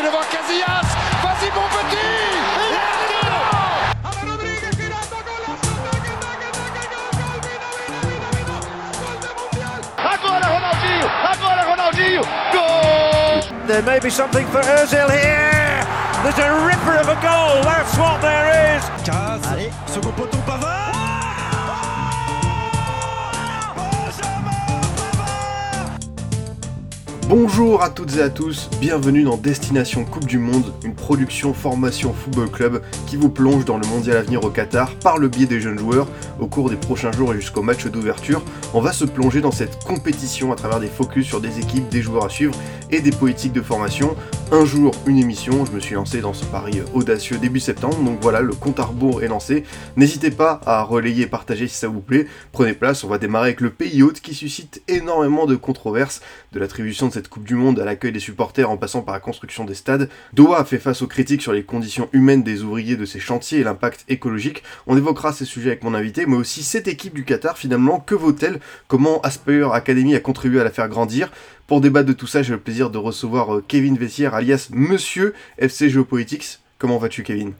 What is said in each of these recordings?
est devant Casillas. Vas-y mon petit Agora Ronaldinho! Agora Ronaldinho! Gol! There may be something for Ozil here. There's a ripper of a goal. That's what there is. Caz, second poteau Pavard Bonjour à toutes et à tous, bienvenue dans Destination Coupe du Monde, une production formation football club qui vous plonge dans le mondial à venir au Qatar par le biais des jeunes joueurs. Au cours des prochains jours et jusqu'au match d'ouverture, on va se plonger dans cette compétition à travers des focus sur des équipes, des joueurs à suivre et des politiques de formation. Un jour, une émission, je me suis lancé dans ce pari audacieux début septembre, donc voilà, le compte à rebours est lancé. N'hésitez pas à relayer partager si ça vous plaît. Prenez place, on va démarrer avec le pays hôte qui suscite énormément de controverses, de l'attribution de cette Coupe du Monde à l'accueil des supporters en passant par la construction des stades. Doha fait face aux critiques sur les conditions humaines des ouvriers de ces chantiers et l'impact écologique. On évoquera ces sujets avec mon invité, mais aussi cette équipe du Qatar finalement, que vaut-elle? Comment Aspire Academy a contribué à la faire grandir? Pour débattre de tout ça, j'ai le plaisir de recevoir euh, Kevin Vessière, alias Monsieur FC Geopolitics. Comment vas-tu, Kevin?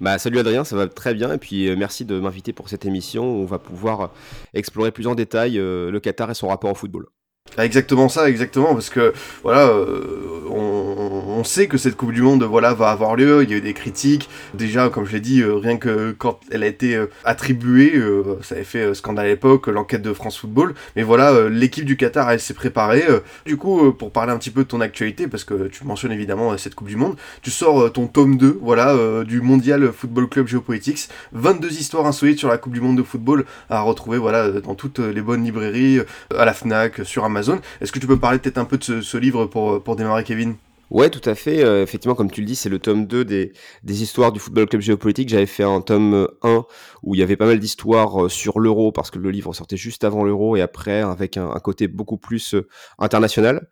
Bah, salut Adrien, ça va très bien. Et puis euh, merci de m'inviter pour cette émission où on va pouvoir euh, explorer plus en détail euh, le Qatar et son rapport au football. Ah, Exactement ça, exactement, parce que voilà, euh, on, on sait que cette Coupe du Monde, voilà, va avoir lieu. Il y a eu des critiques. Déjà, comme je l'ai dit, euh, rien que quand elle a été euh, attribuée, euh, ça avait fait scandale à l'époque, l'enquête de France Football. Mais voilà, l'équipe du Qatar, elle s'est préparée. du coup, pour parler un petit peu de ton actualité, parce que tu mentionnes évidemment cette Coupe du Monde, tu sors ton tome 2, voilà, du Mondial Football Club Geopolitics. 22 histoires insolites sur la Coupe du Monde de football à retrouver, dans toutes les bonnes librairies, à la Fnac, sur Amazon. Est-ce que tu peux parler peut-être un peu de ce, livre pour démarrer, Kevin? Ouais, tout à fait. Euh, effectivement, comme tu le dis, c'est le tome 2 des, des histoires du football club géopolitique. J'avais fait un tome euh, 1 où il y avait pas mal d'histoires euh, sur l'euro parce que le livre sortait juste avant l'euro et après avec un, côté beaucoup plus euh, international.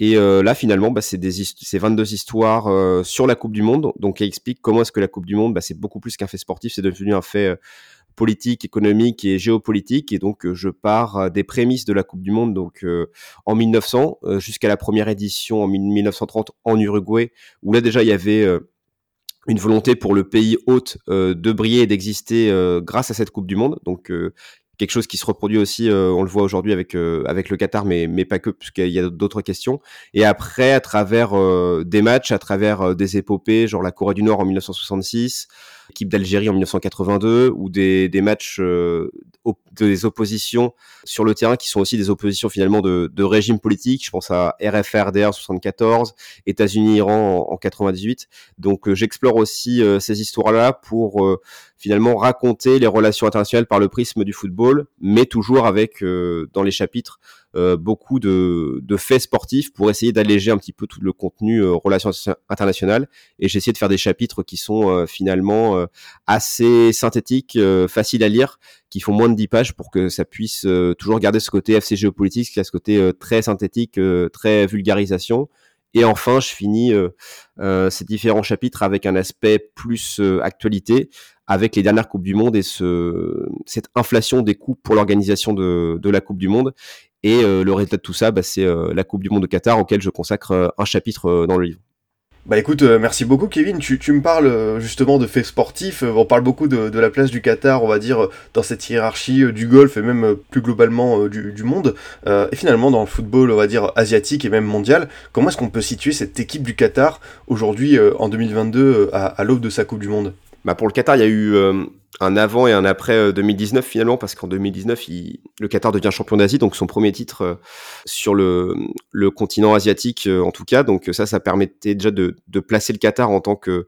Et euh, là, finalement, bah, c'est des hist- c'est 22 histoires euh, sur la Coupe du Monde, donc qui explique comment est-ce que la Coupe du Monde, bah, c'est beaucoup plus qu'un fait sportif, c'est devenu un fait euh, politique, économique et géopolitique. Et donc, euh, je pars euh, des prémices de la Coupe du Monde, donc euh, en 1900 euh, jusqu'à la première édition en 1930 en Uruguay, où là déjà il y avait une volonté pour le pays hôte de briller et d'exister grâce à cette Coupe du Monde. Donc quelque chose qui se reproduit aussi, on le voit aujourd'hui avec avec le Qatar, mais mais pas que, puisqu'il y a d'autres questions. Et après, à travers des matchs, à travers des épopées, genre la Corée du Nord en 1966, l'équipe d'Algérie en 1982, ou des des matchs euh, des oppositions sur le terrain qui sont aussi des oppositions finalement de, de régimes politiques. Je pense à RFRDR 74, États-Unis-Iran en, en 98. Donc euh, j'explore aussi euh, ces histoires-là pour euh, finalement raconter les relations internationales par le prisme du football, mais toujours avec euh, dans les chapitres beaucoup de, faits sportifs pour essayer d'alléger un petit peu tout le contenu euh, relations internationales. Et j'ai essayé de faire des chapitres qui sont euh, finalement euh, assez synthétiques, euh, faciles à lire, qui font moins de 10 pages pour que ça puisse euh, toujours garder ce côté FC géopolitique, ce côté euh, très synthétique, euh, très vulgarisation. Et enfin, je finis euh, euh, ces différents chapitres avec un aspect plus euh, actualité, avec les dernières Coupes du Monde et ce, cette inflation des coûts pour l'organisation de la Coupe du Monde. Et euh, le résultat de tout ça, bah, c'est euh, la Coupe du Monde de Qatar, auquel je consacre euh, un chapitre dans le livre. Bah écoute, merci beaucoup Kevin, tu, me parles justement de faits sportifs, on parle beaucoup de, la place du Qatar, on va dire, dans cette hiérarchie du golf et même plus globalement du, monde, et finalement dans le football, on va dire, asiatique et même mondial, comment est-ce qu'on peut situer cette équipe du Qatar aujourd'hui en 2022 euh, à, à l'aube de sa Coupe du Monde? Bah pour le Qatar, il y a eu euh, un avant et un après euh, 2019 finalement, parce qu'en 2019, il- le Qatar devient champion d'Asie, donc son premier titre euh, sur le, continent asiatique euh, en tout cas. Donc ça, ça permettait déjà de, placer le Qatar en tant que,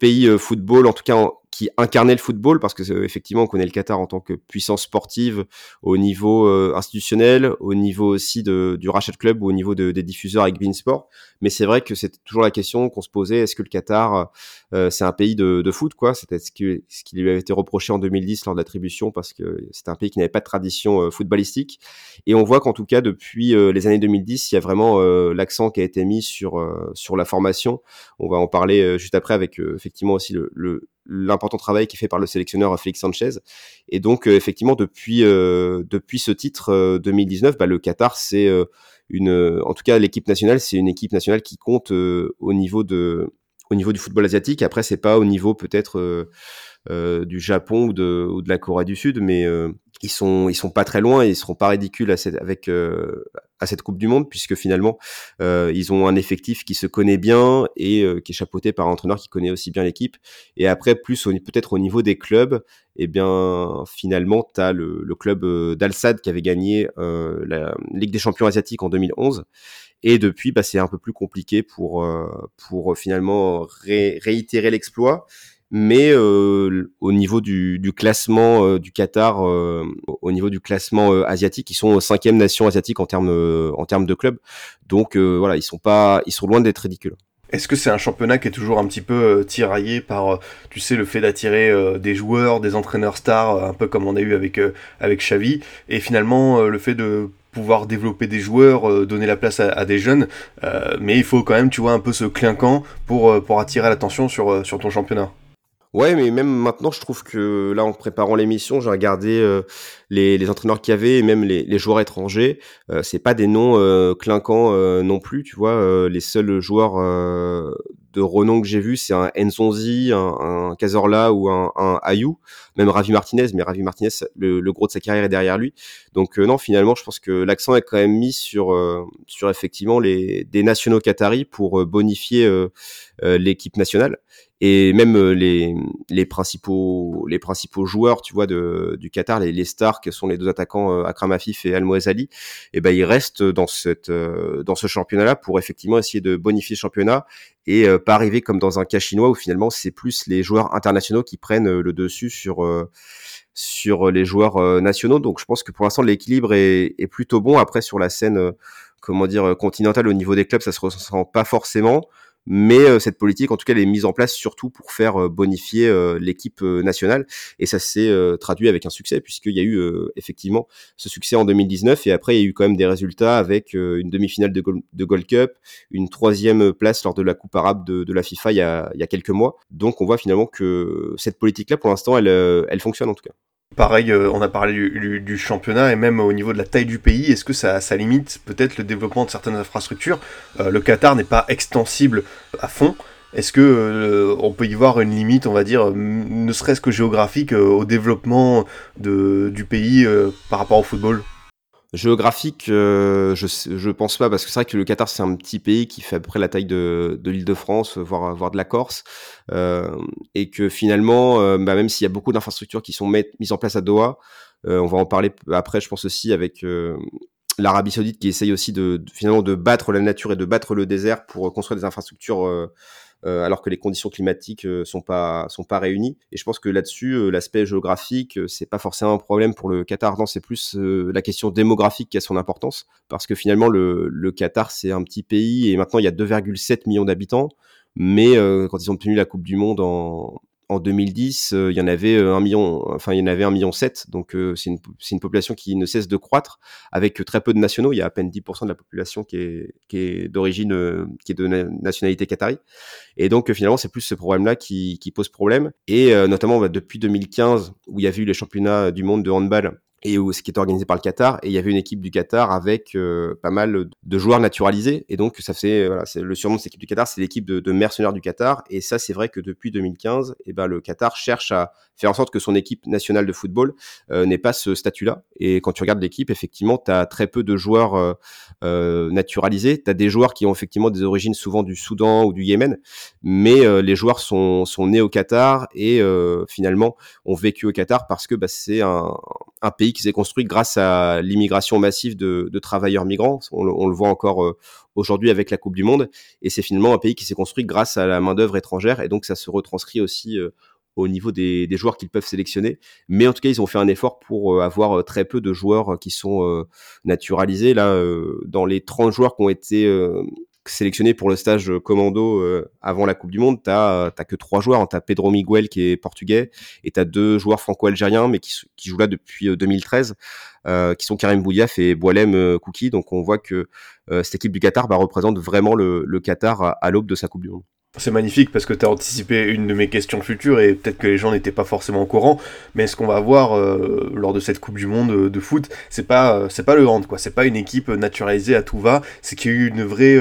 pays euh, football, en tout cas qui incarnait le football, parce que euh, effectivement, on connaît le Qatar en tant que puissance sportive au niveau euh, institutionnel, au niveau aussi de, du rachat club ou au niveau de- des diffuseurs avec Beansport. Mais c'est vrai que c'était toujours la question qu'on se posait est-ce que le Qatar euh, c'est un pays de, de foot, quoi? C'était ce qui, ce qui lui avait été reproché en 2010 lors de l'attribution parce que c'était un pays qui n'avait pas de tradition euh, footballistique. Et on voit qu'en tout cas, depuis euh, les années 2010, il y a vraiment euh, l'accent qui a été mis sur, euh, sur la formation. On va en parler euh, juste après avec euh, effectivement aussi le, le, l'important travail qui est fait par le sélectionneur Félix Sanchez. Et donc, effectivement, depuis, depuis ce titre 2019, bah, le Qatar, c'est une, en tout cas, l'équipe nationale, c'est une équipe nationale qui compte au niveau de, au niveau du football asiatique. Après, c'est pas au niveau peut-être du Japon ou de, ou de la Corée du Sud, mais ils sont ils sont pas très loin et ils seront pas ridicules à cette, avec euh, à cette Coupe du Monde puisque finalement euh, ils ont un effectif qui se connaît bien et euh, qui est chapeauté par un entraîneur qui connaît aussi bien l'équipe. Et après plus peut-être au niveau des clubs et eh bien finalement tu as le, club d'Al-Sadd qui avait gagné la Ligue des champions asiatiques en 2011 et depuis bah, c'est un peu plus compliqué pour pour finalement réitérer l'exploit mais euh, au niveau du, du classement euh, du Qatar, euh, au niveau du classement asiatique, ils sont cinquième nation asiatique en termes en termes de clubs. Donc voilà, ils sont pas, ils sont loin d'être ridicules. Est-ce que c'est un championnat qui est toujours un petit peu tiraillé par, tu sais, le fait d'attirer des joueurs, des entraîneurs stars, un peu comme on a eu avec avec Xavi, et finalement le fait de pouvoir développer des joueurs, donner la place à, des jeunes, mais il faut quand même, tu vois, un peu ce clinquant pour pour attirer l'attention sur sur ton championnat. Ouais, mais même maintenant, je trouve que là, en préparant l'émission, j'ai regardé euh, les, entraîneurs qu'il y avait et même les, joueurs étrangers. Euh, c'est pas des noms euh, clinquants euh, non plus, tu vois. les seuls joueurs de renom que j'ai vu, c'est un Enzonzi, un, un ou un, un même Ravi Martinez. Mais Ravi Martinez, le, le, gros de sa carrière est derrière lui. Donc non, finalement, je pense que l'accent est quand même mis sur sur effectivement les des nationaux qataris pour bonifier l'équipe nationale et même euh, les, les principaux les principaux joueurs tu vois de, du Qatar les, les stars que sont les deux attaquants euh, Akram Afif et Al Ali et eh ben ils restent dans cette euh, dans ce championnat là pour effectivement essayer de bonifier le championnat et pas arriver comme dans un cas chinois où finalement c'est plus les joueurs internationaux qui prennent le dessus sur sur les joueurs nationaux. Donc je pense que pour l'instant l'équilibre est, plutôt bon. Après sur la scène continentale au niveau des clubs ça se ressent pas forcément mais euh, cette politique, en tout cas, elle est mise en place surtout pour faire euh, bonifier euh, l'équipe nationale, et ça s'est traduit avec un succès, puisqu'il y a eu effectivement ce succès en 2019, et après, il y a eu quand même des résultats avec une demi-finale de, Gold Cup, une troisième place lors de la Coupe arabe de, la FIFA il y, a, quelques mois. Donc on voit finalement que cette politique-là, pour l'instant, elle fonctionne en tout cas. Pareil, euh, on a parlé du, championnat et même au niveau de la taille du pays, est-ce que ça, limite peut-être le développement de certaines infrastructures? Euh, Le Qatar n'est pas extensible à fond. Est-ce que euh, on peut y voir une limite, on va dire, ne serait-ce que géographique, au développement du pays par rapport au football? Géographique, euh, je je pense pas parce que c'est vrai que le Qatar c'est un petit pays qui fait à peu près la taille de, de l'Île-de-France, voire voire de la Corse, euh, et que finalement, euh, bah, même s'il y a beaucoup d'infrastructures qui sont mises en place à Doha, euh, on va en parler après, je pense aussi avec l'Arabie Saoudite qui essaye aussi de, de, finalement de battre la nature et de battre le désert pour construire des infrastructures euh, alors que les conditions climatiques euh, sont pas sont pas réunies. Et je pense que là-dessus, euh, l'aspect géographique, c'est pas forcément un problème pour le Qatar. Non, c'est plus la question démographique qui a son importance, parce que finalement le, le Qatar c'est un petit pays et maintenant il y a 2,7 millions d'habitants. Mais quand ils ont obtenu la Coupe du Monde en, en 2010, euh, il y en avait euh, un million, enfin il y en avait un million sept, donc euh, c'est une, une, population qui ne cesse de croître avec très peu de nationaux. Il y a à peine 10% de la population qui est, qui est d'origine, qui est de nationalité qatari. Et donc finalement c'est plus ce problème-là qui, qui, pose problème. Et notamment bah, depuis 2015 où il y a eu les championnats du monde de handball et où, ce qui est organisé par le Qatar et il y avait une équipe du Qatar avec euh, pas mal de joueurs naturalisés et donc ça fait voilà, c'est le surnom de cette équipe du Qatar c'est l'équipe de, de, mercenaires du Qatar et ça c'est vrai que depuis 2015 et eh ben le Qatar cherche à faire en sorte que son équipe nationale de football euh, n'ait pas ce statut là et quand tu regardes l'équipe effectivement tu as très peu de joueurs euh, euh naturalisés tu as des joueurs qui ont effectivement des origines souvent du Soudan ou du Yémen mais euh, les joueurs sont, sont nés au Qatar et finalement ont vécu au Qatar parce que bah, c'est un, un pays qui s'est construit grâce à l'immigration massive de, travailleurs migrants. On, on le voit encore euh, aujourd'hui avec la Coupe du Monde. Et c'est finalement un pays qui s'est construit grâce à la main-d'œuvre étrangère. Et donc, ça se retranscrit aussi euh, au niveau des, des, joueurs qu'ils peuvent sélectionner. Mais en tout cas, ils ont fait un effort pour euh, avoir très peu de joueurs qui sont naturalisés. Là, dans les 30 joueurs qui ont été sélectionné pour le stage commando euh, avant la Coupe du Monde, t'as as que trois joueurs. Hein. T'as Pedro Miguel qui est portugais et t'as deux joueurs franco-algériens mais qui, qui, jouent là depuis 2013, euh, euh, qui sont Karim Boudiaf et Boalem Kouki. Donc on voit que cette équipe du Qatar bah, représente vraiment le, le Qatar à, l'aube de sa Coupe du Monde. C'est magnifique parce que tu as anticipé une de mes questions futures et peut-être que les gens n'étaient pas forcément au courant, mais ce qu'on va voir euh, lors de cette Coupe du Monde euh, de foot, c'est pas euh, c'est pas le hand quoi, c'est pas une équipe naturalisée à tout va, c'est qu'il y a eu une vraie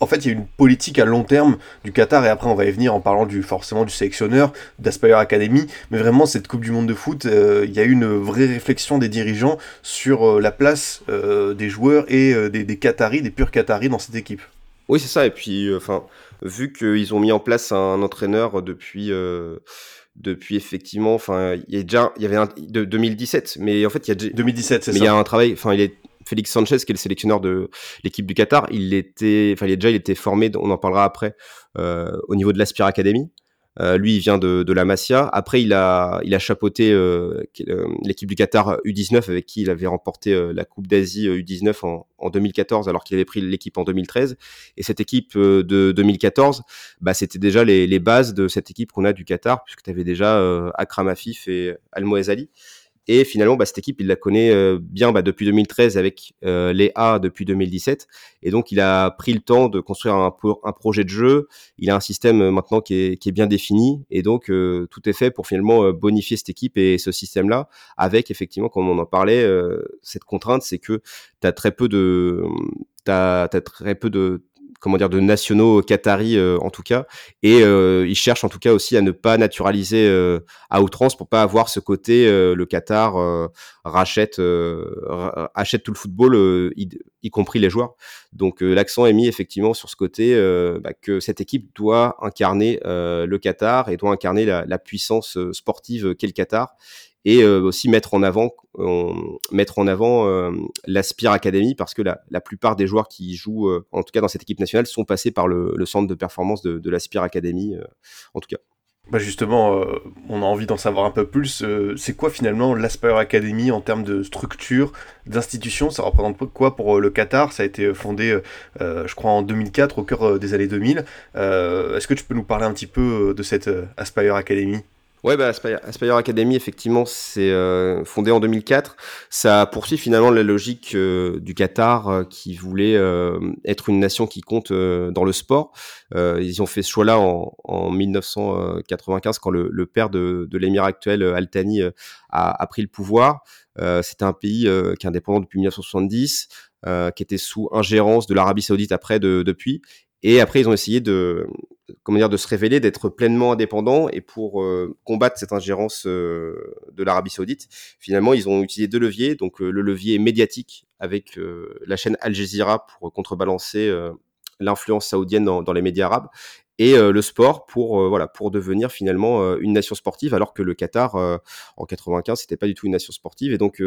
en fait, il y a une politique à long terme du Qatar, et après on va y venir en parlant du forcément du sélectionneur, d'Aspire Academy, mais vraiment cette Coupe du Monde de foot, il y a eu une vraie réflexion des dirigeants sur la place des joueurs et des, des Qataris, des purs Qataris dans cette équipe. Oui, c'est ça, et puis enfin vu qu'ils ont mis en place un entraîneur depuis euh, depuis effectivement enfin il y a déjà il y avait un de 2017 mais en fait il y a 2017 c'est ça mais il y a un travail enfin il est Félix Sanchez qui est le sélectionneur de l'équipe du Qatar il était enfin il est déjà il était formé on en parlera après euh, au niveau de l'Aspire Academy euh, lui, il vient de, de, la Masia. Après, il a, il a chapeauté euh, l'équipe du Qatar U19 avec qui il avait remporté la Coupe d'Asie U19 en, en, 2014, alors qu'il avait pris l'équipe en 2013. Et cette équipe de 2014, bah, c'était déjà les, les, bases de cette équipe qu'on a du Qatar, puisque tu avais déjà Akram Afif et Al Ali. Et finalement, bah, cette équipe, il la connaît euh, bien bah, depuis 2013 avec euh, les A depuis 2017. Et donc, il a pris le temps de construire un, projet de jeu. Il a un système euh, maintenant qui est, qui est bien défini. Et donc, tout est fait pour finalement bonifier cette équipe et ce système-là. Avec effectivement, comme on en parlait, cette contrainte, c'est que tu as très peu de... T'as as très peu de comment dire de nationaux qataris euh, en tout cas. Et euh, ils cherchent en tout cas aussi à ne pas naturaliser euh, à outrance pour pas avoir ce côté le Qatar rachète achète tout le football y, compris les joueurs. Donc l'accent est mis effectivement sur ce côté bah, que cette équipe doit incarner le Qatar et doit incarner la puissance sportive qu'est le Qatar et euh, aussi mettre en avant, mettre en euh, l'Aspire Academy parce que la, plupart des joueurs qui jouent, euh, en tout cas dans cette équipe nationale, sont passés par le, le centre de performance de, de l'Aspire Academy, en tout cas. Bah justement, on a envie d'en savoir un peu plus. c'est quoi finalement l'Aspire Academy en termes de structure, d'institution? Ça représente quoi pour le Qatar? Ça a été fondé, je crois, en 2004, au cœur des années 2000. Est-ce que tu peux nous parler un petit peu de cette Aspire Academy? Ouais, bah, Aspire, Academy, effectivement, c'est euh, fondé en 2004. Ça poursuit finalement la logique euh, du Qatar euh, qui voulait être une nation qui compte dans le sport. ils ont fait ce choix-là en, en, 1995 quand le, le père de, de l'émir actuel, Al Thani, a, a, pris le pouvoir. C'était un pays qui est indépendant depuis 1970. qui était sous ingérence de l'Arabie Saoudite après de, depuis et après, ils ont essayé de, comment dire, de se révéler, d'être pleinement indépendants. Et pour euh, combattre cette ingérence euh, de l'Arabie Saoudite, finalement, ils ont utilisé deux leviers. Donc, euh, le levier médiatique avec la chaîne Al Jazeera pour contrebalancer l'influence saoudienne dans, dans, les médias arabes, et le sport pour voilà pour devenir finalement une nation sportive, alors que le Qatar en 95 c'était pas du tout une nation sportive. Et donc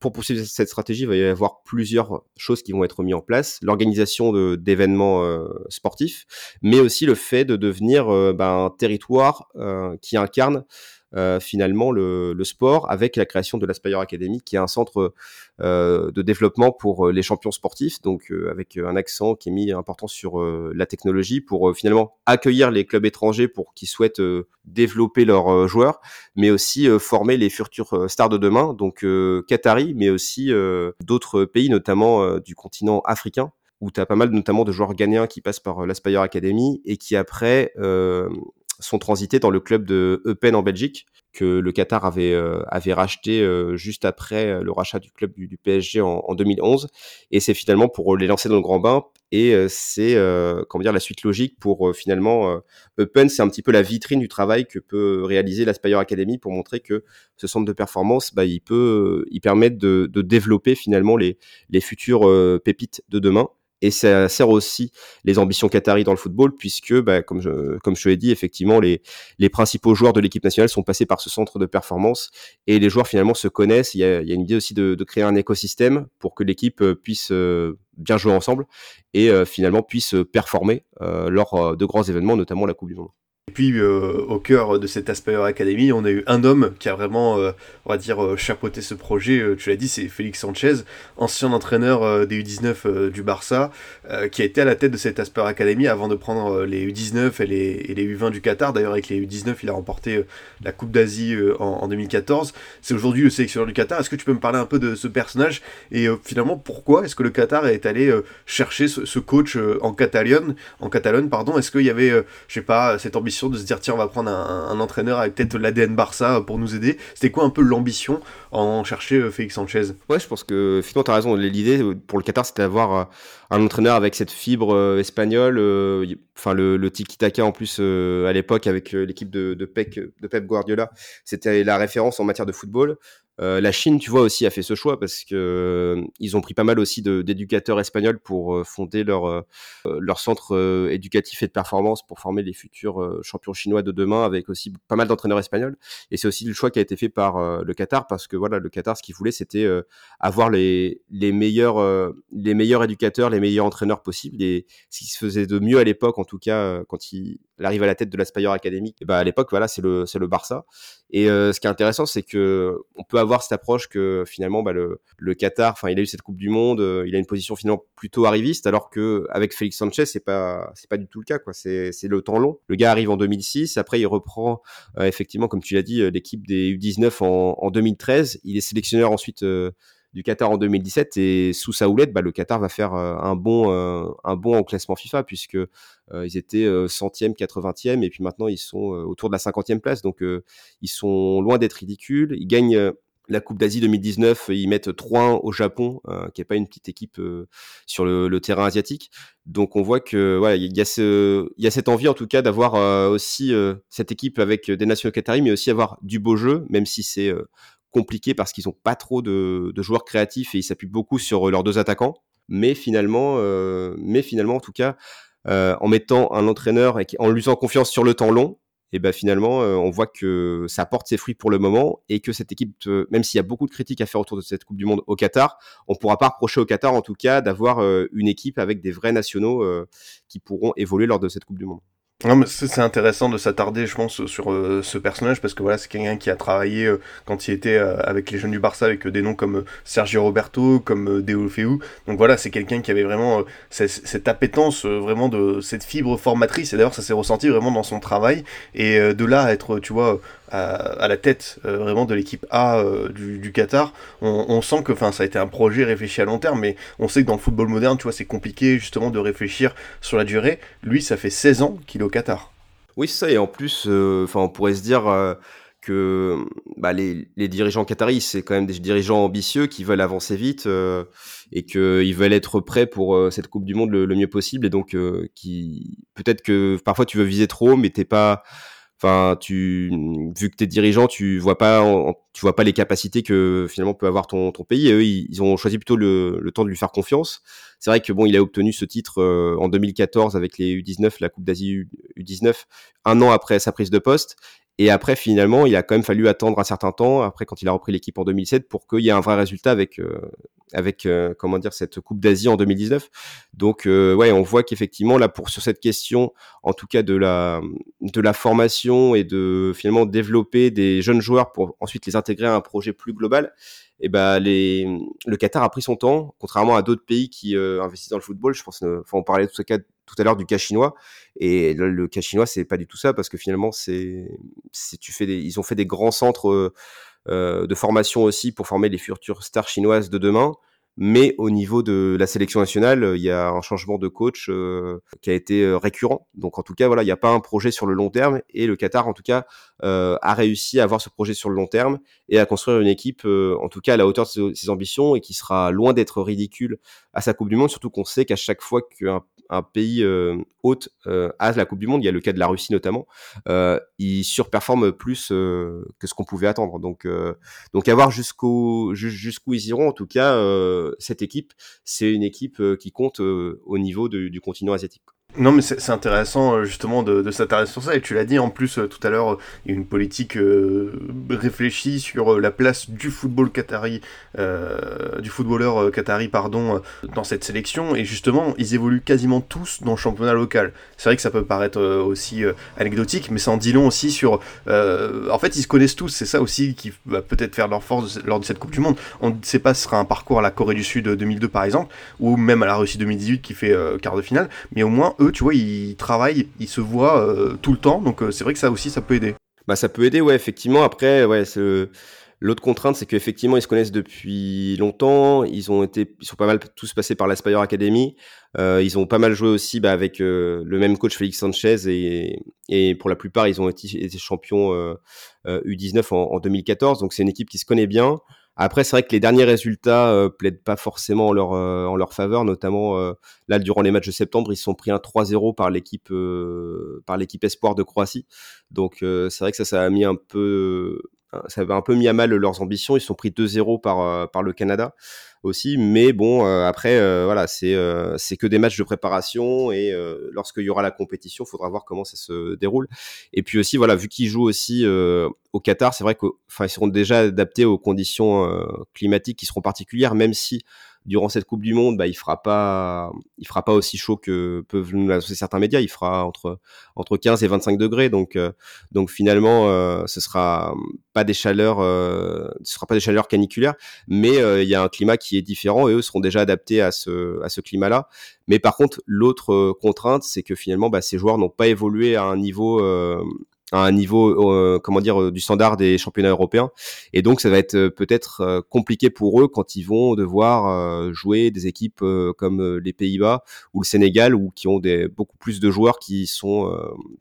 pour poursuivre cette stratégie, il va y avoir plusieurs choses qui vont être mises en place. L'organisation d'événements euh, sportifs, mais aussi le fait de devenir euh, ben, un territoire euh, qui incarne euh, finalement le, le, sport avec la création de l'Aspire Academy qui est un centre euh, de développement pour euh, les champions sportifs. Donc avec un accent qui est mis important sur la technologie pour finalement accueillir les clubs étrangers pour qu'ils souhaitent développer leurs joueurs mais aussi former les futurs stars de demain. Donc Qatari mais aussi d'autres pays notamment du continent africain où tu as pas mal notamment de joueurs ghanéens qui passent par l'Aspire Academy et qui après euh, sont transités dans le club de Eupen en Belgique que le Qatar avait euh, racheté euh, juste après euh, le rachat du club du, PSG en, en, 2011 et c'est finalement pour les lancer dans le grand bain. Et c'est comment dire la suite logique pour finalement Eupen. C'est un petit peu la vitrine du travail que peut réaliser l'Aspire Academy pour montrer que ce centre de performance bah, il peut il permet de, de développer finalement les les futures pépites de demain et ça sert aussi les ambitions qataries dans le football, puisque, bah, comme, je, comme je te l'ai dit, effectivement, les, les principaux joueurs de l'équipe nationale sont passés par ce centre de performance, et les joueurs finalement se connaissent. Il y a, il une idée aussi de, de, créer un écosystème pour que l'équipe euh, puisse euh, bien jouer ensemble et euh, finalement puisse performer lors de grands événements, notamment la Coupe du Monde puis au cœur de cette Aspire Academy, on a eu un homme qui a vraiment, on va dire, chapeauté ce projet. tu l'as dit, c'est Félix Sanchez, ancien entraîneur des U19 du Barça, qui a été à la tête de cette Aspire Academy avant de prendre les U19 et les, et les U20 du Qatar. D'ailleurs, avec les U19, il a remporté la Coupe d'Asie en, en 2014. C'est aujourd'hui le sélectionneur du Qatar. Est-ce que tu peux me parler un peu de ce personnage et finalement pourquoi est-ce que le Qatar est allé chercher ce, coach en Catalogne, en Catalogne Est-ce qu'il y avait, je sais pas, cette ambition de se dire tiens on va prendre un, entraîneur avec peut-être l'ADN Barça pour nous aider C'était quoi un peu l'ambition en chercher Félix Sanchez? Ouais, je pense que finalement tu as raison. L'idée pour le Qatar c'était d'avoir un entraîneur avec cette fibre espagnole, enfin le, le tiki-taka en plus à l'époque avec l'équipe de, Pep, Guardiola, c'était la référence en matière de football. Euh, la Chine, tu vois, aussi a fait ce choix parce que euh, ils ont pris pas mal aussi d'éducateurs espagnols pour euh, fonder leur leur centre éducatif et de performance pour former les futurs champions chinois de demain, avec aussi pas mal d'entraîneurs espagnols. Et c'est aussi le choix qui a été fait par le Qatar parce que voilà, le Qatar, ce qu'il voulait, c'était avoir les les meilleurs les meilleurs éducateurs, les meilleurs entraîneurs possibles. Et ce qui se faisait de mieux à l'époque, en tout cas, quand il, arrive à la tête de la Spire Academy, et bah à l'époque, voilà, c'est le c'est le Barça. Et ce qui est intéressant, c'est que on peut avoir cette approche que finalement bah, le, le Qatar, enfin il a eu cette Coupe du Monde, euh, il a une position finalement plutôt arriviste, alors que avec Félix Sanchez c'est pas c'est pas du tout le cas quoi. C'est c'est le temps long. Le gars arrive en 2006, après il reprend euh, effectivement comme tu l'as dit euh, l'équipe des U19 en, en 2013. Il est sélectionneur ensuite du Qatar en 2017 et sous sa houlette, bah, le Qatar va faire un bon un bon en classement FIFA puisque ils étaient centième, 80e et puis maintenant ils sont autour de la 50e place donc ils sont loin d'être ridicules. Ils gagnent la Coupe d'Asie 2019, ils mettent 3-1 au Japon, euh, qui n'est pas une petite équipe euh, sur le, terrain asiatique. Donc on voit que il y, a cette envie en tout cas d'avoir euh, aussi cette équipe avec des nations qataris, mais aussi avoir du beau jeu, même si c'est compliqué parce qu'ils n'ont pas trop de, joueurs créatifs et ils s'appuient beaucoup sur leurs deux attaquants. Mais finalement, mais finalement en tout cas, en mettant un entraîneur et en lui faisant confiance sur le temps long, et ben finalement, euh, on voit que ça porte ses fruits pour le moment et que cette équipe, euh, même s'il y a beaucoup de critiques à faire autour de cette Coupe du Monde au Qatar, on ne pourra pas reprocher au Qatar en tout cas d'avoir euh, une équipe avec des vrais nationaux qui pourront évoluer lors de cette Coupe du Monde c'est intéressant de s'attarder, je pense, sur euh, ce personnage parce que voilà, c'est quelqu'un qui a travaillé euh, quand il était euh, avec les jeunes du Barça avec des noms comme Sergio Roberto, comme Deulofeu. Donc voilà, c'est quelqu'un qui avait vraiment cette appétence, vraiment de cette fibre formatrice. Et d'ailleurs, ça s'est ressenti vraiment dans son travail. Et de là à être, tu vois, à, la tête vraiment de l'équipe A du, Qatar, on, sent que ça a été un projet réfléchi à long terme, mais on sait que dans le football moderne, tu vois, c'est compliqué justement de réfléchir sur la durée. Lui, ça fait 16 ans qu'il est Oui, c'est ça, et en plus, euh, enfin, on pourrait se dire que bah, les, dirigeants qataris, c'est quand même des dirigeants ambitieux qui veulent avancer vite et qu'ils veulent être prêts pour cette Coupe du Monde le, le mieux possible. Et donc, qui peut-être que parfois tu veux viser trop, mais t'es pas Enfin, tu, vu que tu es dirigeant, tu vois pas, tu vois pas les capacités que finalement peut avoir ton, pays. Et eux, ils, ont choisi plutôt le, le, temps de lui faire confiance. C'est vrai que bon, il a obtenu ce titre euh, en 2014 avec les U19, la Coupe d'Asie U19, un an après sa prise de poste. Et après, finalement, il a quand même fallu attendre un certain temps, après quand il a repris l'équipe en 2007, pour qu'il y ait un vrai résultat avec, euh, avec euh, comment dire, cette Coupe d'Asie en 2019. Donc, euh, ouais, on voit qu'effectivement, là, pour sur cette question, en tout cas de la, de la formation et de finalement développer des jeunes joueurs pour ensuite les intégrer à un projet plus global, et eh ben les, le Qatar a pris son temps, contrairement à d'autres pays qui investissent dans le football. Je pense, enfin, on parlait tout, cas, tout à l'heure du cas chinois. Et le, cas chinois, c'est pas du tout ça parce que finalement, c'est, tu fais des, ils ont fait des grands centres euh, de formation aussi pour former les futures stars chinoises de demain. Mais au niveau de la sélection nationale, il y a un changement de coach euh, qui a été euh, récurrent. Donc en tout cas, voilà, il n'y a pas un projet sur le long terme. Et le Qatar, en tout cas, euh, a réussi à avoir ce projet sur le long terme et à construire une équipe, en tout cas à la hauteur de ses, ambitions et qui sera loin d'être ridicule à sa Coupe du Monde. Surtout qu'on sait qu'à chaque fois qu'un un pays hôte à la Coupe du Monde, il y a le cas de la Russie notamment, il surperforme plus que ce qu'on pouvait attendre. Donc, donc à voir jusqu'où jusqu'où ils iront. En tout cas, cette équipe, c'est une équipe qui compte au niveau du continent asiatique. Non, mais c'est intéressant euh, justement de, s'intéresser sur ça. Et tu l'as dit en plus euh, tout à l'heure, il y a une politique euh, réfléchie sur la place du football qatari, du footballeur qatari, pardon, dans cette sélection. Et justement, ils évoluent quasiment tous dans le championnat local. C'est vrai que ça peut paraître aussi anecdotique, mais ça en dit long aussi sur. en fait, ils se connaissent tous. C'est ça aussi qui va peut-être faire leur force lors de cette Coupe du Monde. On ne sait pas ce sera un parcours à la Corée du Sud 2002 par exemple, ou même à la Russie 2018 qui fait quart de finale. Mais au moins, eux, tu vois, ils travaillent, ils se voient euh, tout le temps. Donc euh, c'est vrai que ça aussi, ça peut aider. Bah ça peut aider, ouais, effectivement. Après, ouais, L'autre contrainte, c'est qu'effectivement, ils se connaissent depuis longtemps. Ils ont été, ils sont pas mal tous passés par l'Aspire Academy. Euh, ils ont pas mal joué aussi bah, avec le même coach Félix Sanchez et, pour la plupart, ils ont été, champions U19 en, en, 2014. Donc c'est une équipe qui se connaît bien. Après, c'est vrai que les derniers résultats euh, plaident pas forcément en leur, euh, en leur faveur, notamment euh, là durant les matchs de septembre, ils sont pris un 3-0 par l'équipe par l'équipe espoir de Croatie. Donc c'est vrai que ça, ça a mis un peu ça a un peu mis à mal leurs ambitions. Ils sont pris 2-0 par par le Canada aussi. Mais bon, euh, après, euh, voilà, c'est euh, c'est que des matchs de préparation et lorsqu'il y aura la compétition, il faudra voir comment ça se déroule. Et puis aussi, voilà, vu qu'ils jouent aussi au Qatar, c'est vrai qu'ils seront déjà adaptés aux conditions climatiques qui seront particulières, même si durant cette Coupe du Monde, bah, il fera pas, il fera pas aussi chaud que peuvent nous l'annoncer certains médias. Il fera entre entre 15 et 25 degrés. Donc euh, donc finalement, euh, ce sera pas des chaleurs, euh, ce sera pas des chaleurs caniculaires, mais euh, il y a un climat qui est différent et eux seront déjà adaptés à ce à ce climat-là. Mais par contre, l'autre contrainte, c'est que finalement, bah, ces joueurs n'ont pas évolué à un niveau à un niveau, euh, comment dire, euh, du standard des championnats européens. Et donc, ça va être euh, peut-être compliqué pour eux quand ils vont devoir jouer des équipes comme les Pays-Bas ou le Sénégal, ou qui ont beaucoup plus de joueurs qui sont,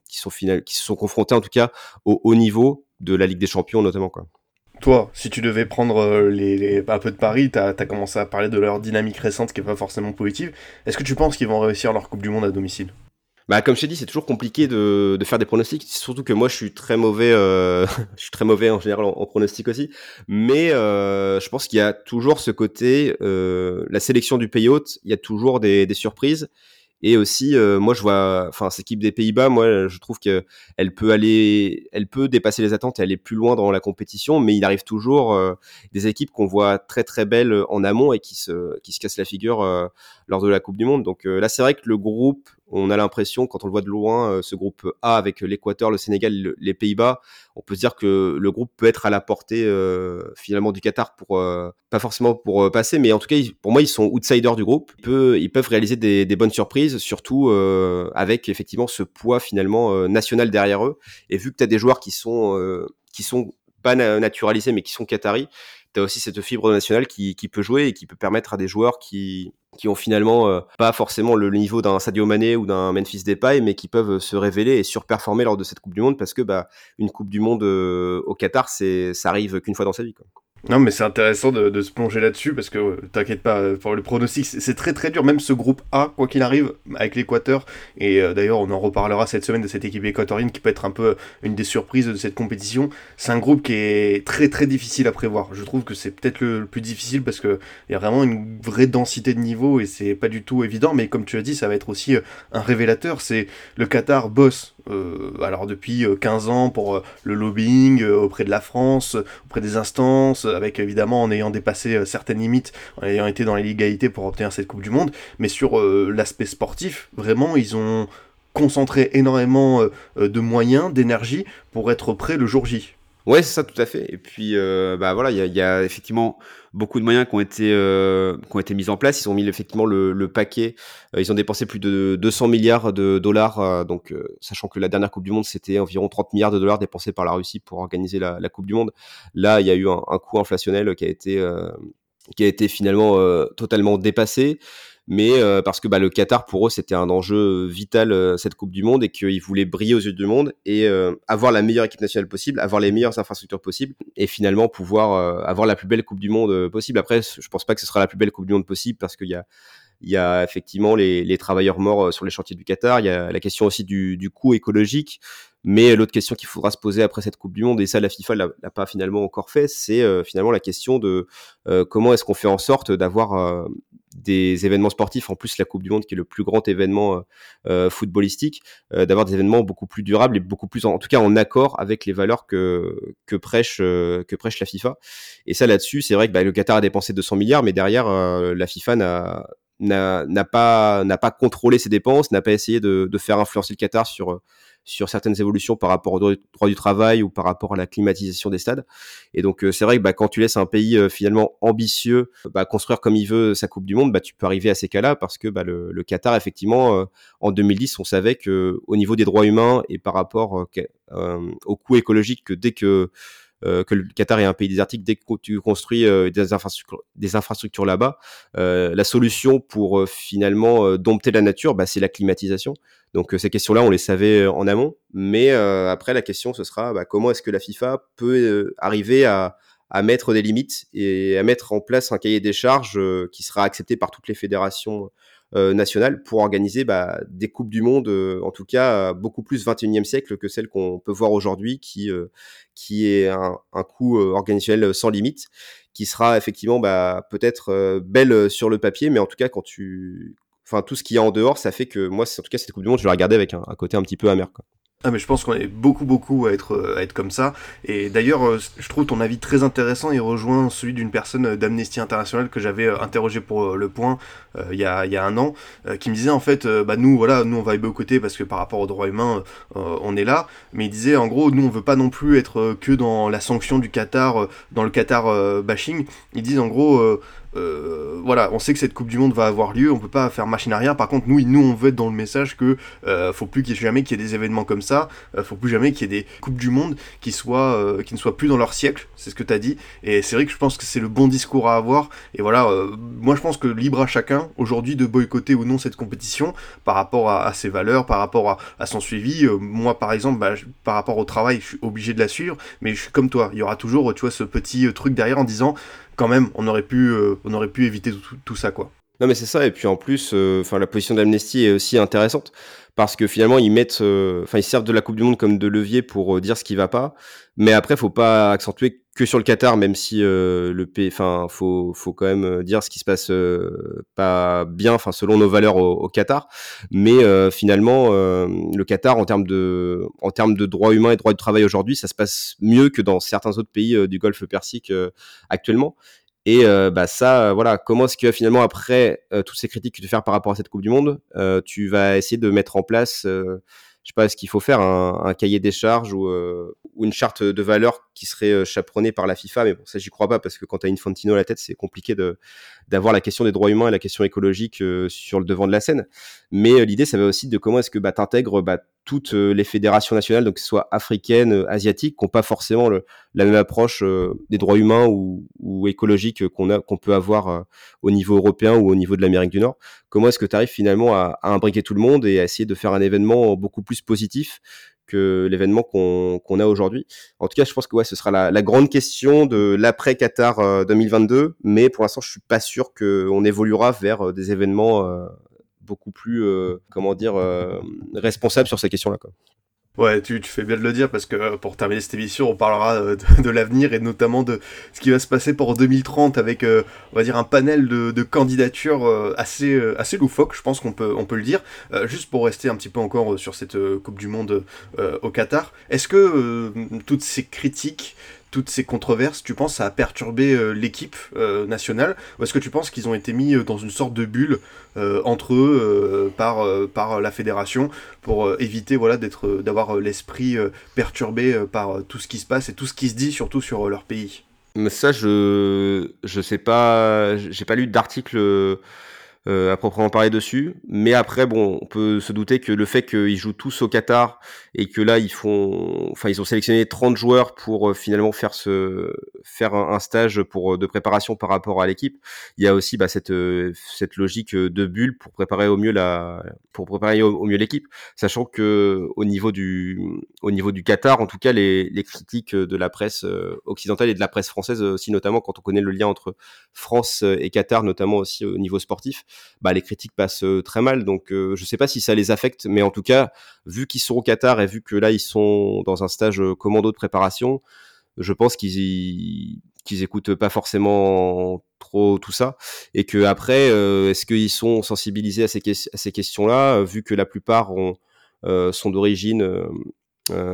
qui sont qui se sont confrontés en tout cas au haut niveau de la Ligue des Champions notamment, quoi. Toi, si tu devais prendre les, un peu de Paris, tu as, commencé à parler de leur dynamique récente qui est pas forcément positive. Est-ce que tu penses qu'ils vont réussir leur Coupe du Monde à domicile? Bah, comme je t'ai dit, c'est toujours compliqué de, de, faire des pronostics, surtout que moi je suis très mauvais, euh, je suis très mauvais en général en, en pronostic aussi. Mais euh, je pense qu'il y a toujours ce côté, euh, la sélection du pays hôte, il y a toujours des, des surprises. Et aussi, euh, moi, je vois, enfin, cette équipe des Pays-Bas, moi, je trouve que elle peut aller, elle peut dépasser les attentes et aller plus loin dans la compétition, mais il arrive toujours euh, des équipes qu'on voit très très belles en amont et qui se, qui se cassent la figure euh, lors de la Coupe du Monde. Donc là, c'est vrai que le groupe, on a l'impression, quand on le voit de loin, ce groupe A avec l'Équateur, le Sénégal, les Pays-Bas, on peut se dire que le groupe peut être à la portée finalement du Qatar pour, pas forcément pour passer, mais en tout cas, pour moi, ils sont outsiders du groupe. Ils peuvent, ils peuvent réaliser des, des bonnes surprises surtout euh, avec effectivement ce poids finalement euh, national derrière eux. Et vu que tu as des joueurs qui sont euh, qui sont pas naturalisés mais qui sont qataris, tu as aussi cette fibre nationale qui, qui, peut jouer et qui peut permettre à des joueurs qui qui ont finalement pas forcément le niveau d'un Sadio Mané ou d'un Memphis Depay, mais qui peuvent se révéler et surperformer lors de cette Coupe du Monde parce que bah une Coupe du Monde au Qatar, c'est ça arrive qu'une fois dans sa vie. Quoi. Non, mais c'est intéressant de, de, se plonger là-dessus parce que t'inquiète pas, pour le pronostic, c'est très très dur. Même ce groupe A, quoi qu'il arrive, avec l'Équateur, et euh, d'ailleurs on en reparlera cette semaine de cette équipe équatorienne qui peut être un peu une des surprises de cette compétition. C'est un groupe qui est très très difficile à prévoir. Je trouve que c'est peut-être le, plus difficile parce que il y a vraiment une vraie densité de niveau et c'est pas du tout évident. Mais comme tu as dit, ça va être aussi euh, un révélateur. C'est le Qatar boss euh, alors depuis 15 ans pour le lobbying auprès de la France, auprès des instances avec évidemment en ayant dépassé euh, certaines limites, en ayant été dans l'illégalité pour obtenir cette Coupe du Monde, mais sur euh, l'aspect sportif, vraiment, ils ont concentré énormément euh, de moyens, d'énergie pour être prêts le jour J. Ouais, c'est ça, tout à fait. Et puis, euh, bah voilà, il y a, y a, effectivement beaucoup de moyens qui ont été euh, qui ont été mis en place. Ils ont mis effectivement le, le paquet. Euh, ils ont dépensé plus de 200 milliards de dollars. Euh, donc, sachant que la dernière Coupe du Monde, c'était environ 30 milliards de dollars dépensés par la Russie pour organiser la, la Coupe du Monde. Là, il y a eu un, un coût inflationnel qui a été qui a été finalement totalement dépassé mais euh, parce que bah, le Qatar pour eux c'était un enjeu vital euh, cette Coupe du Monde et qu'ils voulaient briller aux yeux du monde et euh, avoir la meilleure équipe nationale possible, avoir les meilleures infrastructures possibles et finalement pouvoir avoir la plus belle Coupe du Monde possible. Après, je pense pas que ce sera la plus belle Coupe du Monde possible parce qu'il y a il y a effectivement les, travailleurs morts sur les chantiers du Qatar, il y a la question aussi du, coût écologique, mais l'autre question qu'il faudra se poser après cette Coupe du Monde, et ça la FIFA l'a pas finalement encore fait, c'est finalement la question de comment est-ce qu'on fait en sorte d'avoir des événements sportifs, en plus la Coupe du Monde qui est le plus grand événement euh, footballistique, euh, d'avoir des événements beaucoup plus durables et beaucoup plus, en, tout cas en accord avec les valeurs que, prêche, euh, que prêche la FIFA. Et ça là-dessus, c'est vrai que bah, le Qatar a dépensé 200 milliards, mais derrière, la FIFA n'a n'a pas n'a pas contrôlé ses dépenses, n'a pas essayé de, de, faire influencer le Qatar sur sur certaines évolutions par rapport au droit du travail ou par rapport à la climatisation des stades. Et donc euh, c'est vrai que bah, quand tu laisses un pays euh, finalement ambitieux bah, construire comme il veut sa Coupe du Monde, bah, tu peux arriver à ces cas-là parce que bah, le, le, Qatar effectivement euh, en 2010 on savait que au niveau des droits humains et par rapport au coût écologique que dès que que le Qatar est un pays désertique, dès que tu construis des infrastructures, des infrastructures là-bas, la solution pour finalement dompter la nature, bah, c'est la climatisation. Donc euh, ces questions-là, on les savait euh, en amont, mais euh, après la question ce sera bah, comment est-ce que la FIFA peut arriver à, mettre des limites et à mettre en place un cahier des charges qui sera accepté par toutes les fédérations nationales pour organiser bah, des coupes du monde, en tout cas beaucoup plus 21e siècle que celle qu'on peut voir aujourd'hui, qui qui est un, un coût organisationnel sans limite, qui sera effectivement bah, peut-être belle sur le papier, mais en tout cas quand tu enfin tout ce qui est en dehors, ça fait que moi, en tout cas, cette Coupe du Monde, je la regarder avec un, côté un petit peu amer. Quoi. Ah mais je pense qu'on est beaucoup beaucoup à être à être comme ça. Et d'ailleurs euh, je trouve ton avis très intéressant et rejoint celui d'une personne d'Amnesty International que j'avais euh, interrogé pour euh, le point il y, a, y a un an qui me disait en fait bah nous voilà nous on va côté parce que par rapport aux droits humains on est là. Mais il disait en gros nous on veut pas non plus être que dans la sanction du Qatar dans le Qatar bashing. Ils disent en gros euh, voilà, on sait que cette Coupe du Monde va avoir lieu, on peut pas faire machine arrière. Par contre, nous, nous, on veut être dans le message que euh, faut plus qu'il jamais qu'il y ait des événements comme ça, euh, faut plus jamais qu'il y ait des Coupes du Monde qui soient, qui ne soient plus dans leur siècle. C'est ce que tu as dit. Et c'est vrai que je pense que c'est le bon discours à avoir. Et voilà, moi, je pense que libre à chacun aujourd'hui de boycotter ou non cette compétition par rapport à, ses valeurs, par rapport à, son suivi. moi, par exemple, bah, par rapport au travail, je suis obligé de la suivre, mais je suis comme toi. Il y aura toujours, tu vois, ce petit truc derrière en disant quand même, on aurait pu, euh, on aurait pu éviter tout, ça, quoi. Non, mais c'est ça. Et puis en plus, euh, enfin, la position d'Amnesty est aussi intéressante parce que finalement, ils mettent, euh, enfin, ils servent de la Coupe du Monde comme de levier pour dire ce qui va pas. Mais après, faut pas accentuer que sur le Qatar, même si le pays, enfin, faut, faut quand même dire ce qui se passe pas bien, enfin, selon nos valeurs au, Qatar. Mais finalement, le Qatar, en termes de, en termes de droits humains et droits du travail aujourd'hui, ça se passe mieux que dans certains autres pays du Golfe Persique actuellement. Et bah ça, voilà, comment est-ce que finalement après toutes ces critiques que tu fais par rapport à cette Coupe du Monde, tu vas essayer de mettre en place je sais pas, est-ce qu'il faut faire un, un, cahier des charges ou, euh, ou, une charte de valeur qui serait euh, chaperonnée par la FIFA? Mais bon, ça, j'y crois pas parce que quand tu as Infantino à la tête, c'est compliqué de d'avoir la question des droits humains et la question écologique euh, sur le devant de la scène. Mais l'idée, ça va aussi de comment est-ce que bah, tu intègres bah, toutes les fédérations nationales, donc que ce soit africaines, asiatiques, qui n'ont pas forcément la même approche des droits humains ou, écologiques qu'on peut avoir au niveau européen ou au niveau de l'Amérique du Nord. Comment est-ce que tu arrives finalement à, imbriquer tout le monde et à essayer de faire un événement beaucoup plus positif que l'événement qu'on a aujourd'hui? En tout cas, je pense que ouais, ce sera la, grande question de l'après Qatar 2022, euh, mais pour l'instant, je suis pas sûr qu'on évoluera vers euh, des événements euh, beaucoup plus, comment dire, responsables sur ces questions-là. Ouais, tu, fais bien de le dire parce que euh, pour terminer cette émission, on parlera euh, de, l'avenir et notamment de ce qui va se passer pour 2030 avec, euh, on va dire, un panel de, de candidatures assez, assez loufoque, je pense qu'on peut, on peut le dire. juste pour rester un petit peu encore sur cette Coupe du Monde au Qatar, est-ce que toutes ces critiques toutes ces controverses, tu penses ça a perturbé euh, l'équipe euh, nationale Ou est-ce que tu penses qu'ils ont été mis euh, dans une sorte de bulle entre eux par, par la fédération pour éviter voilà, d'être, d'avoir l'esprit perturbé par tout ce qui se passe et tout ce qui se dit surtout sur leur pays? Mais ça, je je sais pas, j'ai pas lu d'article euh, à proprement parler dessus. Mais après, bon, on peut se douter que le fait qu'ils jouent tous au Qatar et que là, ils font, enfin, ils ont sélectionné 30 joueurs pour euh, finalement faire ce, faire un, stage pour euh, de préparation par rapport à l'équipe. Il y a aussi bah, cette cette logique de bulle pour préparer au mieux la, pour préparer au, mieux l'équipe, sachant que au niveau du au niveau du Qatar, en tout cas, les, les critiques de la presse occidentale et de la presse française aussi, notamment quand on connaît le lien entre France et Qatar, notamment aussi au niveau sportif bah, les critiques passent très mal. Donc je sais pas si ça les affecte, mais en tout cas, vu qu'ils sont au Qatar et vu que là ils sont dans un stage commando de préparation, je pense qu'ils qu'ils écoutent pas forcément trop tout ça et que après est-ce qu'ils sont sensibilisés à ces, à ces questions-là vu que la plupart ont, sont d'origine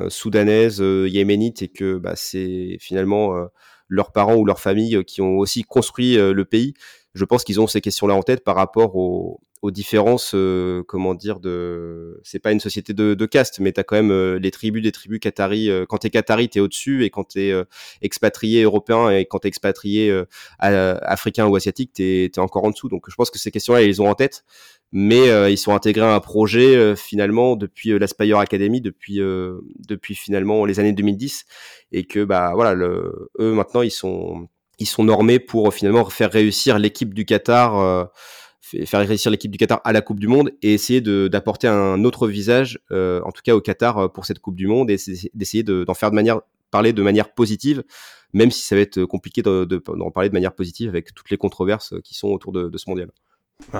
soudanaise, yéménite et que bah, c'est finalement leurs parents ou leurs familles qui ont aussi construit le pays. Je pense qu'ils ont ces questions-là en tête par rapport aux, aux différences, euh, comment dire, de, c'est pas une société de, de caste, mais t'as quand même euh, les tribus des tribus qataris. Euh, quand t'es qatari, t'es au-dessus, et quand t'es expatrié européen et quand t'es expatrié africain ou asiatique, t'es es encore en dessous. Donc je pense que ces questions-là, ils ont en tête, mais ils sont intégrés à un projet finalement depuis l'Aspire Academy, depuis depuis finalement les années 2010, et que bah voilà, le, eux maintenant ils sont ils sont normés pour finalement faire réussir l'équipe du Qatar faire réussir l'équipe du Qatar à la Coupe du Monde et essayer d'apporter un autre visage, euh, en tout cas au Qatar euh, pour cette Coupe du Monde et d'essayer d'en faire de manière parler de manière positive, même si ça va être compliqué d'en de, parler de manière positive avec toutes les controverses qui sont autour de, ce mondial.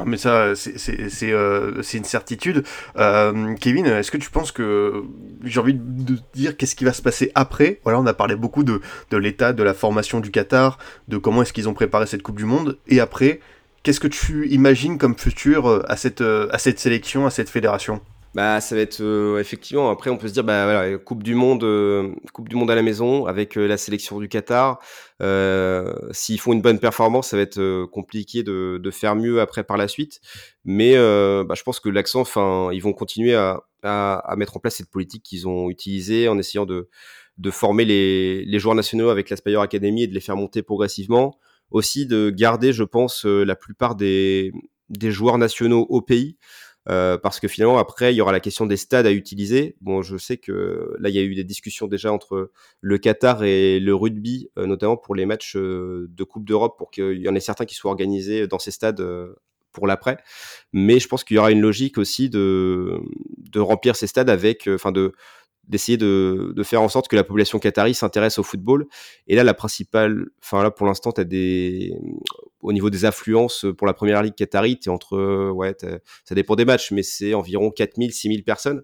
Mais ça, c'est euh, une certitude. Euh, Kevin, est-ce que tu penses que j'ai envie de dire qu'est-ce qui va se passer après? Voilà, on a parlé beaucoup de, l'état, de la formation du Qatar, de comment est-ce qu'ils ont préparé cette Coupe du Monde, et après, Qu'est-ce que tu imagines comme futur euh, à cette sélection, à cette fédération? Bah, ça va être euh, effectivement. Après, on peut se dire, bah voilà, Coupe du Monde, Coupe du Monde à la maison avec la sélection du Qatar. S'ils font une bonne performance, ça va être compliqué de, de, faire mieux après par la suite. Mais bah, je pense que l'accent, enfin, ils vont continuer à, à, à, mettre en place cette politique qu'ils ont utilisée en essayant de, de former les, les joueurs nationaux avec l'Aspire Academy et de les faire monter progressivement aussi de garder, je pense, euh, la plupart des, des joueurs nationaux au pays. Euh, parce que finalement après il y aura la question des stades à utiliser. Bon, je sais que là il y a eu des discussions déjà entre le Qatar et le rugby, euh, notamment pour les matchs de Coupe d'Europe, pour qu'il y en ait certains qui soient organisés dans ces stades pour l'après. Mais je pense qu'il y aura une logique aussi de, remplir ces stades avec, enfin de d'essayer de, de, faire en sorte que la population qatari s'intéresse au football. Et là, la principale, enfin là pour l'instant, tu as des, au niveau des affluences pour la première ligue qatari, tu es entre, ouais, ça dépend des matchs, mais c'est environ 4000, 6000 personnes.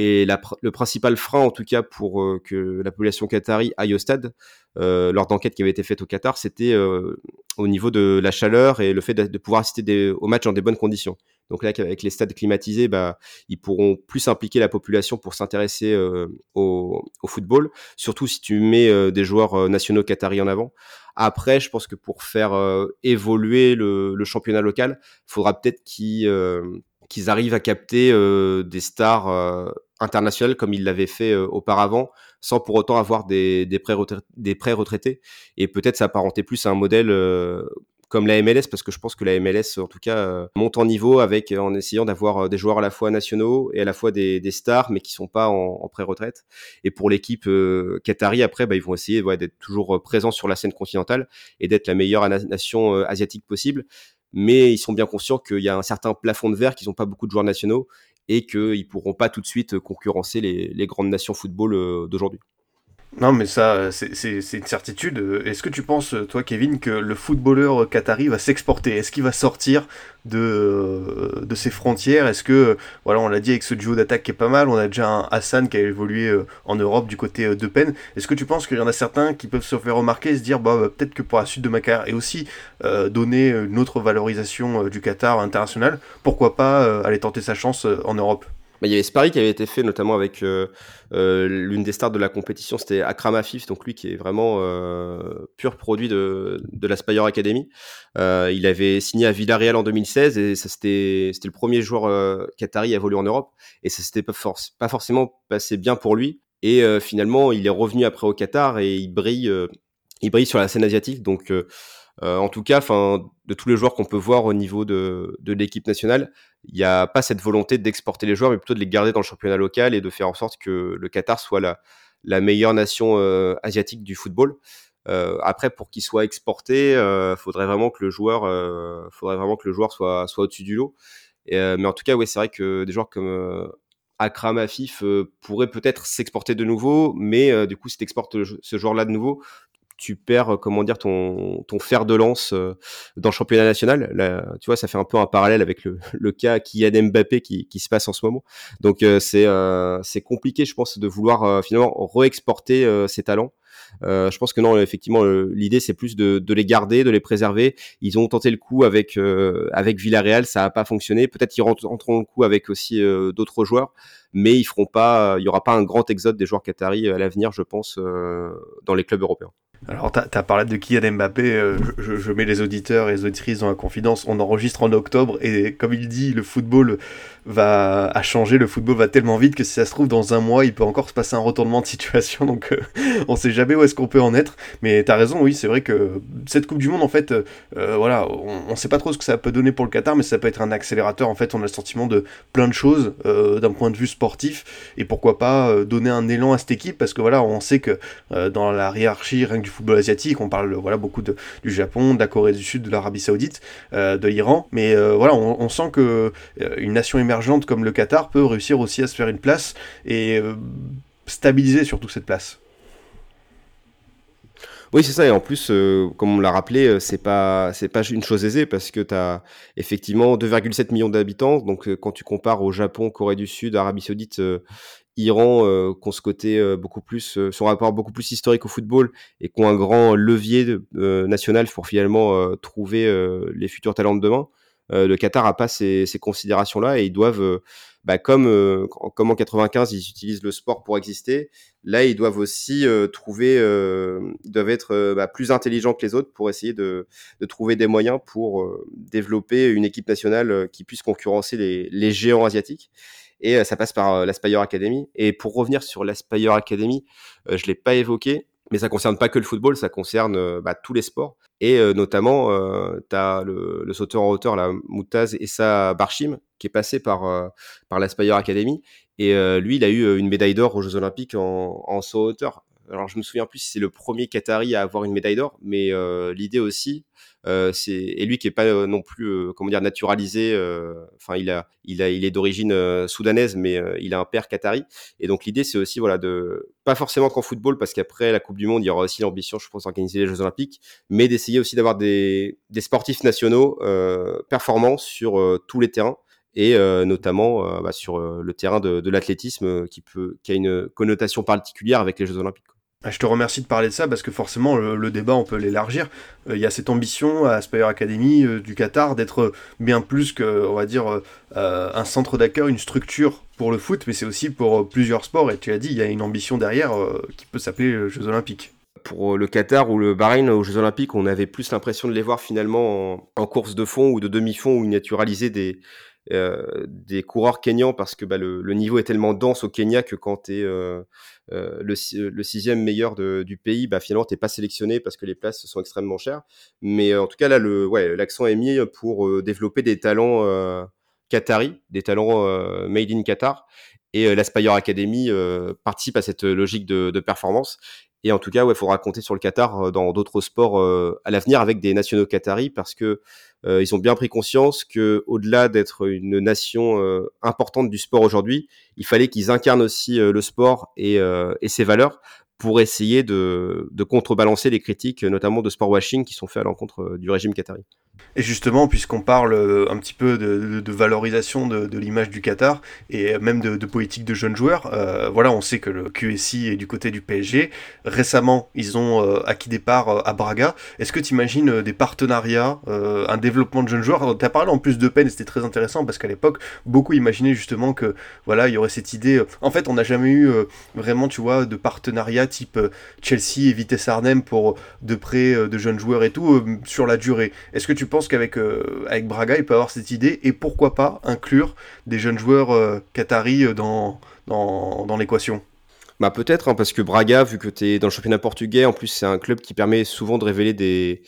Et le principal frein, en tout cas, pour euh, que la population qatari aille au stade, euh, lors d'enquêtes qui avaient été faites au Qatar, c'était euh, au niveau de la chaleur et le fait de, pouvoir assister des, au match dans des bonnes conditions. Donc là, avec les stades climatisés, bah, ils pourront plus impliquer la population pour s'intéresser euh, au, football, surtout si tu mets euh, des joueurs euh, nationaux qataris en avant. Après, je pense que pour faire évoluer le, championnat local, il faudra peut-être qu'ils qu'ils arrivent à capter des stars internationales comme ils l'avaient fait auparavant, sans pour autant avoir des, des pré-retraités, et peut-être s'apparenter plus à un modèle comme la MLS parce que je pense que la MLS en tout cas euh, monte en niveau avec euh, en essayant d'avoir euh, des joueurs à la fois nationaux et à la fois des, stars mais qui sont pas en, pré-retraite et pour l'équipe Qatari après bah, ils vont essayer ouais, d'être toujours présents sur la scène continentale et d'être la meilleure nation asiatique possible mais ils sont bien conscients qu'il y a un certain plafond de verre qu'ils n'ont pas beaucoup de joueurs nationaux et qu'ils pourront pas tout de suite concurrencer les grandes nations football d'aujourd'hui. Non, mais ça, c'est une certitude. Est-ce que tu penses, toi, Kevin, que le footballeur qatari va s'exporter? Est-ce qu'il va sortir de, ses frontières? Est-ce que, voilà, on l'a dit avec ce duo d'attaque qui est pas mal, on a déjà un Hassan qui a évolué euh, en Europe du côté euh, de Penn. Est-ce que tu penses qu'il y en a certains qui peuvent se faire remarquer et se dire, bah, bah peut-être que pour la suite de ma carrière, et aussi euh, donner une autre valorisation du Qatar international, pourquoi pas aller tenter sa chance en Europe? Bah, il y avait ce qui avait été fait notamment avec euh, euh, l'une des stars de la compétition, c'était Akram Afif, donc lui qui est vraiment euh, pur produit de, de la Spire Academy. Euh, il avait signé à Villarreal en 2016 et ça c'était le premier joueur euh, qatari à évoluer en Europe et ça s'était pas, force, pas forcément passé bien pour lui. Et finalement, il est revenu après au Qatar et il brille, il brille sur la scène asiatique. Donc en tout cas, enfin, de tous les joueurs qu'on peut voir au niveau de, l'équipe nationale, il n'y a pas cette volonté d'exporter les joueurs, mais plutôt de les garder dans le championnat local et de faire en sorte que le Qatar soit la, meilleure nation euh, asiatique du football. Euh, après, pour qu'il soit exporté, euh, faudrait vraiment que le joueur, euh, faudrait vraiment que le joueur soit soit au-dessus du lot. Mais en tout cas, ouais, c'est vrai que des joueurs comme Akram Afif pourraient peut-être s'exporter de nouveau, mais du coup, si tu exportes ce joueur-là de nouveau, tu perds, comment dire, ton, fer de lance dans le championnat national. Tu vois, ça fait un peu un parallèle avec le, cas Kylian Mbappé qui, qui se passe en ce moment. Donc c'est c'est compliqué, je pense, de vouloir finalement re-exporter ses talents. Euh, je pense que non, effectivement, l'idée c'est plus de, les garder, de les préserver. Ils ont tenté le coup avec euh, avec Villarreal, ça n'a pas fonctionné. Peut-être qu'ils rentreront le coup avec aussi euh, d'autres joueurs, mais ils feront pas. Il y aura pas un grand exode des joueurs qataris à l'avenir, je pense, dans les clubs européens. Alors, tu as, parlé de Kylian Mbappé, euh, je, je, mets les auditeurs et les auditrices dans la confidence. On enregistre en octobre et, comme il dit, le football va à changer, le football va tellement vite que si ça se trouve, dans un mois, il peut encore se passer un retournement de situation. Donc, euh, on sait jamais où est-ce qu'on peut en être. Mais tu as raison, oui, c'est vrai que cette Coupe du Monde, en fait, euh, voilà, on, ne sait pas trop ce que ça peut donner pour le Qatar, mais ça peut être un accélérateur. En fait, on a le sentiment de plein de choses d'un point de vue sportif et pourquoi pas donner un élan à cette équipe? Parce que voilà, on sait que dans la hiérarchie, rien que du football asiatique. On parle voilà beaucoup de, du Japon, de la Corée du Sud, de l'Arabie Saoudite, euh, de l'Iran. Mais euh, voilà, on, sent que euh, une nation émergente comme le Qatar peut réussir aussi à se faire une place et stabiliser surtout cette place. Oui, c'est ça. Et en plus, comme on l'a rappelé, c'est pas c'est pas une chose aisée parce que tu as effectivement 2,7 millions d'habitants. Donc, quand tu compares au Japon, Corée du Sud, Arabie Saoudite, Iran euh, qui ont ce côté euh, beaucoup plus, euh, son rapport beaucoup plus historique au football et qui ont un grand levier national pour finalement trouver les futurs talents de demain. Le Qatar a pas ces, ces considérations-là et ils doivent, bah, comme, comme en 95, ils utilisent le sport pour exister. Là, ils doivent aussi trouver, ils doivent être bah, plus intelligents que les autres pour essayer de, de trouver des moyens pour développer une équipe nationale qui puisse concurrencer les, les géants asiatiques et euh, ça passe par euh, l'Aspire Academy. Et pour revenir sur l'Aspire Academy, euh, je l'ai pas évoqué, mais ça concerne pas que le football, ça concerne bah, tous les sports. Et notamment, tu as le, sauteur en hauteur, la Moutaz Essa Barchim, qui est passé par, par l'Aspire Academy. Et lui, il a eu une médaille d'or aux Jeux Olympiques en, en saut hauteur. Alors, je me souviens plus si c'est le premier Qatari à avoir une médaille d'or, mais l'idée aussi, euh, c'est et lui qui est pas euh, non plus euh, comment dire naturalisé. Enfin, il est d'origine soudanaise, mais il a un père qatari. Et donc l'idée, c'est aussi voilà de pas forcément qu'en football, parce qu'après la Coupe du Monde, il y aura aussi l'ambition, je pense, d'organiser les Jeux Olympiques, mais d'essayer aussi d'avoir des, sportifs nationaux performants sur tous les terrains et notamment bah, sur le terrain de, l'athlétisme qui a une connotation particulière avec les Jeux Olympiques. Je te remercie de parler de ça parce que forcément le, débat on peut l'élargir. Euh, il y a cette ambition à Aspire Academy euh, du Qatar d'être bien plus que va dire euh, un centre d'accueil, une structure pour le foot, mais c'est aussi pour plusieurs sports. Et tu as dit il y a une ambition derrière qui peut s'appeler Jeux Olympiques. Pour le Qatar ou le Bahreïn aux Jeux Olympiques, on avait plus l'impression de les voir finalement en, course de fond ou de demi-fond ou naturaliser des, des coureurs kenyans parce que bah, le, niveau est tellement dense au Kenya que quand tu es euh, le, le, sixième meilleur de, du pays, bah, finalement, t'es pas sélectionné parce que les places sont extrêmement chères. Mais euh, en tout cas, là, le, ouais, l'accent est mis pour euh, développer des talents euh, qataris, des talents made in Qatar. Et l'Aspire Academy participe à cette logique de, de performance. Et en tout cas, il ouais, faudra compter sur le Qatar dans d'autres sports à l'avenir avec des nationaux qataris parce que euh, ils ont bien pris conscience que, au-delà d'être une nation euh, importante du sport aujourd'hui, il fallait qu'ils incarnent aussi euh, le sport et ses valeurs pour essayer de, contrebalancer les critiques, notamment de sport washing, qui sont faites à l'encontre du régime qatari. Et justement, puisqu'on parle euh, un petit peu de, valorisation de, l'image du Qatar et même de, politique de jeunes joueurs, euh, voilà, on sait que le QSI est du côté du PSG. Récemment, ils ont euh, acquis des parts à Braga. Est-ce que tu imagines des partenariats, un développement de jeunes joueurs? Tu as parlé en plus de peine, c'était très intéressant parce qu'à l'époque, beaucoup imaginaient justement que voilà, il y aurait cette idée. En fait, on n'a jamais eu vraiment, tu vois, de partenariat type Chelsea et Vitesse Arnhem pour de près de jeunes joueurs et tout sur la durée. Est-ce que tu pense qu'avec euh, avec Braga, il peut avoir cette idée et pourquoi pas inclure des jeunes joueurs euh, qataris euh, dans l'équation? Bah peut-être, hein, parce que Braga, vu que tu es dans le championnat portugais, en plus c'est un club qui permet souvent de révéler des,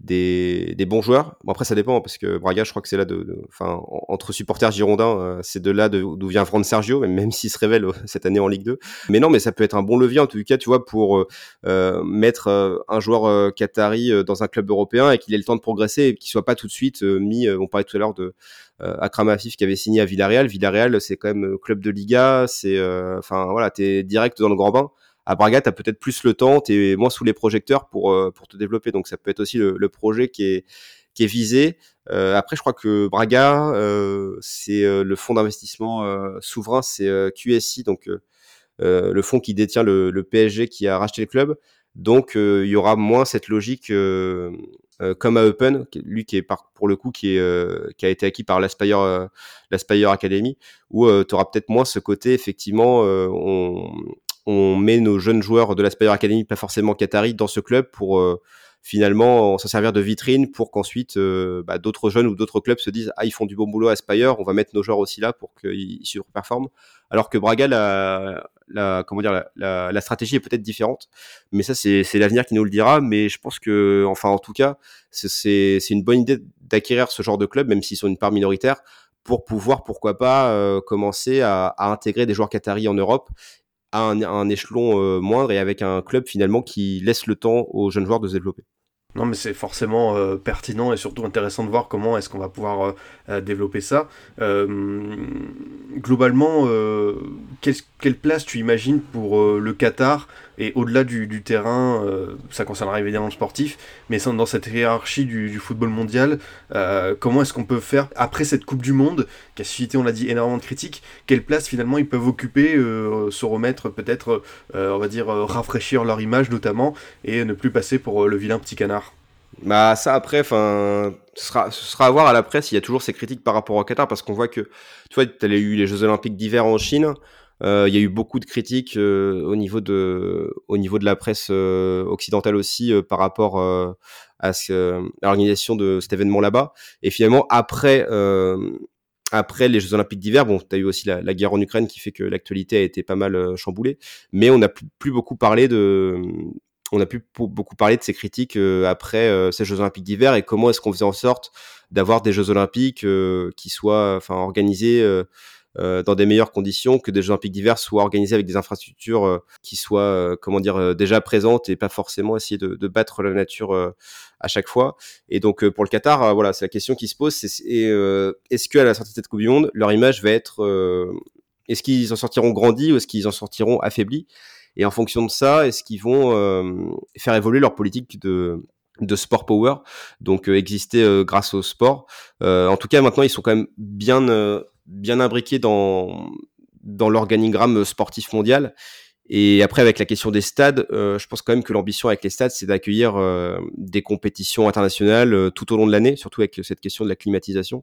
des, des, bons joueurs. Bon, après, ça dépend parce que Braga, je crois que c'est là de, enfin, entre supporters girondins, euh, c'est de là d'où vient Fran Sergio, même s'il se révèle euh, cette année en Ligue 2. Mais non, mais ça peut être un bon levier en tout cas, tu vois, pour euh, mettre un joueur qatari dans un club européen et qu'il ait le temps de progresser et qu'il soit pas tout de suite mis. on parlait tout à l'heure de Akram Afif qui avait signé à Villarreal. Villarreal, c'est quand même club de Liga, c'est, enfin voilà, t'es direct dans le grand bain à Braga, tu as peut-être plus le temps, tu es moins sous les projecteurs pour, pour te développer. Donc ça peut être aussi le, projet qui est, qui est visé. après, je crois que Braga, c'est le fonds d'investissement souverain, c'est QSI, donc le fonds qui détient le, le, PSG qui a racheté le club. Donc il y aura moins cette logique euh, comme à Open, lui qui est par, pour le coup qui, est, euh, qui a été acquis par l'Aspire, euh, l'Aspire Academy, où tu auras peut-être moins ce côté, effectivement, on, on, met nos jeunes joueurs de l'Aspire Academy, pas forcément Qatari, dans ce club pour finalement s'en servir de vitrine pour qu'ensuite bah, d'autres jeunes ou d'autres clubs se disent ah ils font du bon boulot à Aspire, on va mettre nos joueurs aussi là pour qu'ils surperforment. Alors que Braga la, la comment dire la, la, stratégie est peut-être différente, mais ça c'est l'avenir qui nous le dira. Mais je pense que enfin en tout cas c'est une bonne idée d'acquérir ce genre de club, même s'ils sont une part minoritaire, pour pouvoir pourquoi pas euh, commencer à, à, intégrer des joueurs qataris en Europe à un, échelon euh, moindre et avec un club finalement qui laisse le temps aux jeunes joueurs de se développer. Non, mais c'est forcément euh, pertinent et surtout intéressant de voir comment est-ce qu'on va pouvoir euh, développer ça. globalement, quelle place tu imagines pour le Qatar et au-delà du, terrain, ça concernera évidemment le sportif, mais dans cette hiérarchie du, football mondial, comment est-ce qu'on peut faire après cette Coupe du Monde qui a suscité, on l'a dit, énormément de critiques, quelle place finalement ils peuvent occuper, se remettre peut-être, on va dire, rafraîchir leur image notamment et ne plus passer pour le vilain petit canard? Bah ça après, enfin, ce sera, ce sera à voir à la presse. Il y a toujours ces critiques par rapport au Qatar parce qu'on voit que, tu vois, tu as eu les Jeux Olympiques d'hiver en Chine. Euh, il y a eu beaucoup de critiques euh, au niveau de, au niveau de la presse euh, occidentale aussi par rapport à, ce, à l'organisation de cet événement là-bas. Et finalement, après, après les Jeux Olympiques d'hiver, bon, tu as eu aussi la, la, guerre en Ukraine qui fait que l'actualité a été pas mal chamboulée, mais on n'a plus, plus, beaucoup parlé de, on a pu beaucoup parler de ces critiques euh, après euh, ces Jeux Olympiques d'hiver et comment est-ce qu'on faisait en sorte d'avoir des Jeux Olympiques euh, qui soient enfin organisés dans des meilleures conditions, que des Jeux Olympiques d'hiver soient organisés avec des infrastructures qui soient comment dire déjà présentes et pas forcément essayer de, battre la nature à chaque fois. Et donc pour le Qatar, voilà, c'est la question qui se pose. C'est est-ce qu'à la sortie de cette Coupe du Monde, leur image va être est-ce qu'ils en sortiront grandis ou est-ce qu'ils en sortiront affaiblis? Et en fonction de ça, est-ce qu'ils vont euh, faire évoluer leur politique de, de sport power, donc euh, exister euh, grâce au sport? en tout cas, maintenant, ils sont quand même bien, bien imbriqués dans, dans l'organigramme sportif mondial. Et après, avec la question des stades, je pense quand même que l'ambition avec les stades, c'est d'accueillir des compétitions internationales tout au long de l'année, surtout avec cette question de la climatisation.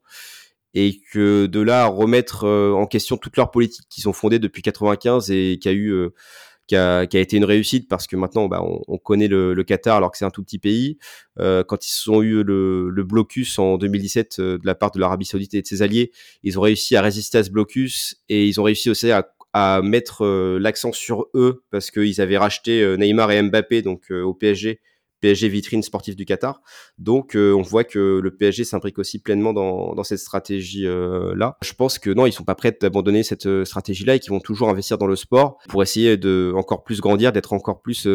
Et que de là, remettre en question toute leur politique qu'ils ont fondée depuis 95 et qui a eu qui a, été une réussite parce que maintenant bah, on, on, connaît le, le, Qatar alors que c'est un tout petit pays. Euh, quand ils ont eu le, le blocus en 2017 euh, de la part de l'Arabie Saoudite et de ses alliés, ils ont réussi à résister à ce blocus et ils ont réussi aussi à, à mettre euh, l'accent sur eux parce qu'ils avaient racheté euh, Neymar et Mbappé donc au PSG PSG vitrine sportive du Qatar. Donc euh, on voit que le PSG s'imbrique aussi pleinement dans, cette stratégie euh, là. Je pense que non, ils sont pas prêts d'abandonner cette euh, stratégie là et qu'ils vont toujours investir dans le sport pour essayer de encore plus grandir, d'être encore plus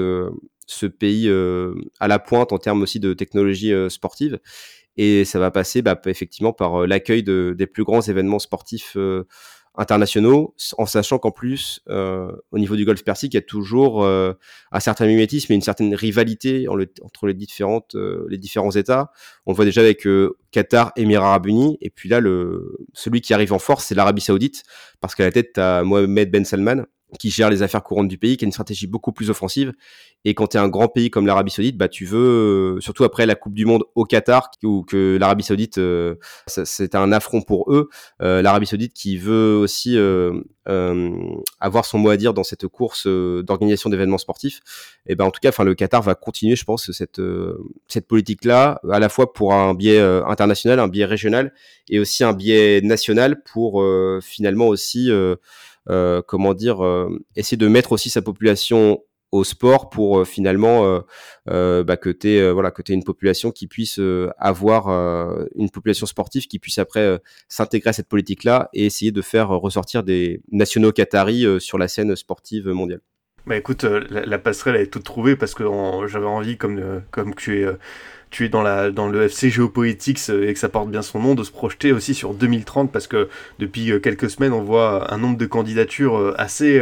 ce pays à la pointe en termes aussi de technologie sportive. Et ça va passer bah, effectivement par l'accueil de, des plus grands événements sportifs internationaux, en sachant qu'en plus, euh, au niveau du golf persique, il y a toujours euh, un certain mimétisme et une certaine rivalité entre les, différentes, euh, les différents États. On le voit déjà avec Qatar, Émirats Arabes Unis, et puis là, le, celui qui arrive en force, c'est l'Arabie Saoudite, parce qu'à la tête, tu Mohamed Ben Salman, qui gère les affaires courantes du pays, qui a une stratégie beaucoup plus offensive. Et quand tu es un grand pays comme l'Arabie Saoudite, bah tu veux, euh, surtout après la Coupe du Monde au Qatar, où que l'Arabie Saoudite, euh, c'est un affront pour eux. Euh, L'Arabie Saoudite qui veut aussi avoir son mot à dire dans cette course d'organisation d'événements sportifs. Et ben en tout cas, enfin le Qatar va continuer, je pense, cette cette politique là, à la fois pour un biais international, un biais régional, et aussi un biais national pour finalement aussi euh, comment dire, euh, essayer de mettre aussi sa population au sport pour euh, finalement bah, que tu voilà que une population qui puisse avoir une population sportive qui puisse après s'intégrer à cette politique là et essayer de faire ressortir des nationaux qataris sur la scène sportive mondiale. Bah écoute, la, passerelle est toute trouvée parce que j'avais envie comme comme tu es tu es dans, la, dans le FC Geopolitics euh, et que ça porte bien son nom, de se projeter aussi sur 2030 parce que depuis euh, quelques semaines on voit un nombre de candidatures euh, assez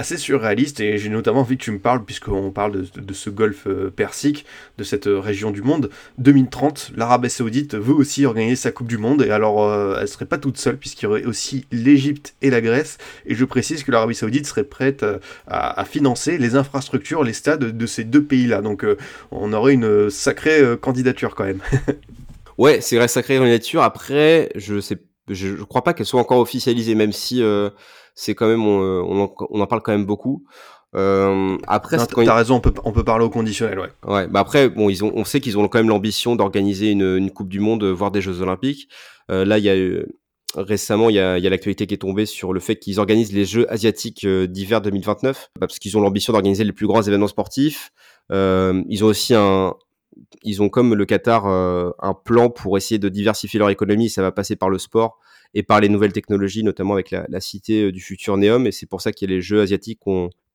assez surréaliste et j'ai notamment envie que tu me parles, puisqu'on parle de, ce golfe euh, persique, de cette euh, région du monde. 2030, l'Arabie Saoudite veut aussi organiser sa Coupe du Monde et alors elle serait pas toute seule puisqu'il y aurait aussi l'Égypte et la Grèce. Et je précise que l'Arabie Saoudite serait prête à, financer les infrastructures, les stades de ces deux pays-là. Donc on aurait une sacrée candidature quand même. ouais, c'est vrai, sacrée candidature. Après, je sais je, crois pas qu'elle soit encore officialisée, même si euh, c'est quand même on, euh, on, en, parle quand même beaucoup. Euh, après, t'as raison, on peut, on peut parler au conditionnel, ouais. Ouais, bah après, bon, ils ont, on sait qu'ils ont quand même l'ambition d'organiser une, une, Coupe du Monde, voire des Jeux Olympiques. Euh, là, il y a eu, récemment, il y a, y a l'actualité qui est tombée sur le fait qu'ils organisent les Jeux asiatiques d'hiver 2029, parce qu'ils ont l'ambition d'organiser les plus grands événements sportifs. Euh, ils ont aussi un, ils ont comme le Qatar euh, un plan pour essayer de diversifier leur économie. Ça va passer par le sport et par les nouvelles technologies, notamment avec la, cité euh, du futur Neom. Et c'est pour ça qu'il y a les Jeux asiatiques qui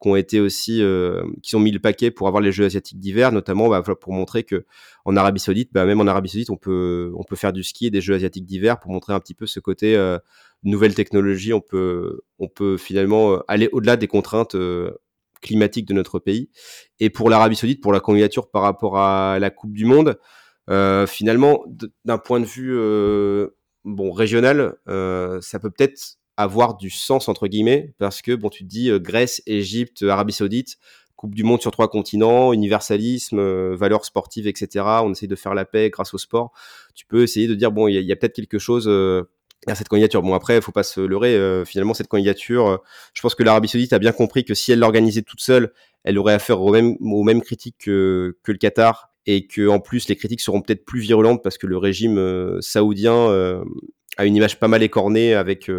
ont, été aussi, euh, qui ont mis le paquet pour avoir les Jeux asiatiques d'hiver, notamment bah, pour montrer que en Arabie Saoudite, bah, même en Arabie Saoudite, on peut, faire du ski et des Jeux asiatiques d'hiver pour montrer un petit peu ce côté euh, nouvelle technologie. On peut, finalement aller au-delà des contraintes climatique de notre pays. Et pour l'Arabie Saoudite, pour la candidature par rapport à la Coupe du Monde, euh, finalement, d'un point de vue euh, bon régional, euh, ça peut peut-être avoir du sens entre guillemets parce que bon, tu te dis Grèce, Égypte, Arabie Saoudite. Coupe du monde sur trois continents, universalisme, valeurs sportives, etc. On essaye de faire la paix grâce au sport. Tu peux essayer de dire bon, il y a, peut-être quelque chose à cette candidature. Bon après, faut pas se leurrer. Euh, finalement, cette candidature, euh, je pense que l'Arabie Saoudite a bien compris que si elle l'organisait toute seule, elle aurait affaire aux mêmes, aux mêmes critiques que, que le Qatar et que en plus les critiques seront peut-être plus virulentes parce que le régime euh, saoudien a une image pas mal écornée avec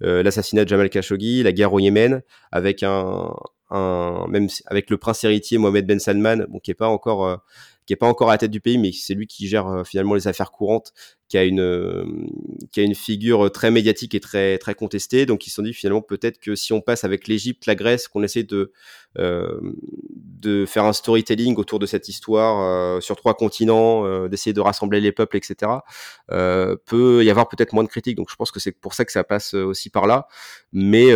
l'assassinat de Jamal Khashoggi, la guerre au Yémen, avec un, un même avec le prince héritier Mohamed Ben Salman, bon, qui est pas encore qui est pas encore à la tête du pays, mais c'est lui qui gère euh, finalement les affaires courantes, qui a une euh, qui a une figure très médiatique et très très contestée. Donc ils se sont dit finalement peut-être que si on passe avec l'Égypte, la Grèce, qu'on essaie de euh, de faire un storytelling autour de cette histoire sur trois continents, d'essayer de rassembler les peuples, etc. peut y avoir peut-être moins de critiques. Donc je pense que c'est pour ça que ça passe aussi par là. Mais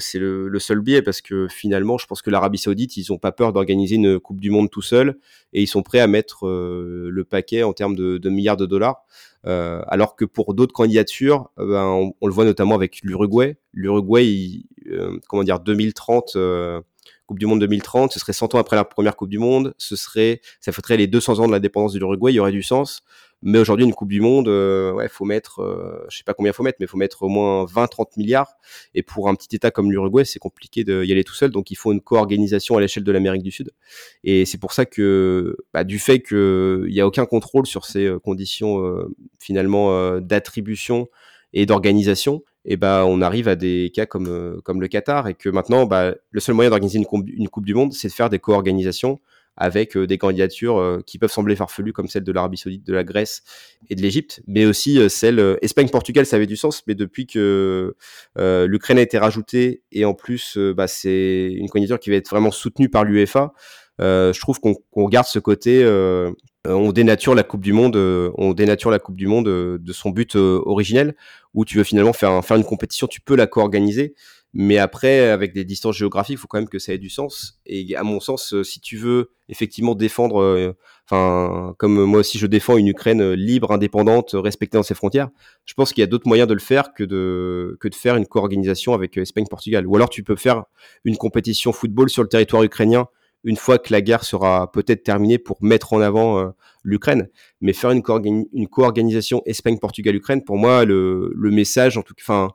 c'est le, le, seul biais parce que finalement, je pense que l'Arabie Saoudite, ils ont pas peur d'organiser une Coupe du Monde tout seul et ils sont prêts à mettre euh, le paquet en termes de, de milliards de dollars. Euh, alors que pour d'autres candidatures, euh, ben, on, le voit notamment avec l'Uruguay. L'Uruguay, comment dire, 2030, Coupe du Monde 2030, ce serait 100 ans après la première Coupe du Monde, ce serait, ça ferait les 200 ans de l'indépendance de l'Uruguay, il y aurait du sens. Mais aujourd'hui, une Coupe du Monde, euh, ouais, faut mettre, euh, je sais pas combien faut mettre, mais faut mettre au moins 20-30 milliards. Et pour un petit État comme l'Uruguay, c'est compliqué d'y aller tout seul. Donc, il faut une co-organisation à l'échelle de l'Amérique du Sud. Et c'est pour ça que, bah, du fait qu'il n'y a aucun contrôle sur ces euh, conditions euh, finalement d'attribution et d'organisation, et bah on arrive à des cas comme comme le Qatar et que maintenant, bah, le seul moyen d'organiser une, Coupe du Monde, c'est de faire des co-organisations avec euh, des candidatures euh, qui peuvent sembler farfelues comme celle de l'Arabie Saoudite, de la Grèce et de l'Égypte, mais aussi euh, celle Espagne-Portugal, ça avait du sens, mais depuis que l'Ukraine a été rajoutée et en plus bah, c'est une candidature qui va être vraiment soutenue par l'UEFA, je trouve qu'on garde ce côté on dénature la Coupe du Monde, on dénature la Coupe du Monde de son but originel, où tu veux finalement faire, faire une compétition, tu peux la co-organiser, mais après, avec des distances géographiques, il faut quand même que ça ait du sens. Et à mon sens, euh, si tu veux effectivement défendre, euh, enfin, comme moi aussi je défends une Ukraine euh, libre, indépendante, respectée dans ses frontières, je pense qu'il y a d'autres moyens de le faire que de, que de faire une co-organisation avec Espagne-Portugal. Ou alors tu peux faire une compétition football sur le territoire ukrainien une fois que la guerre sera peut-être terminée pour mettre en avant l'Ukraine. Mais faire une co-organisation Espagne-Portugal-Ukraine, pour moi, le, message, en tout cas,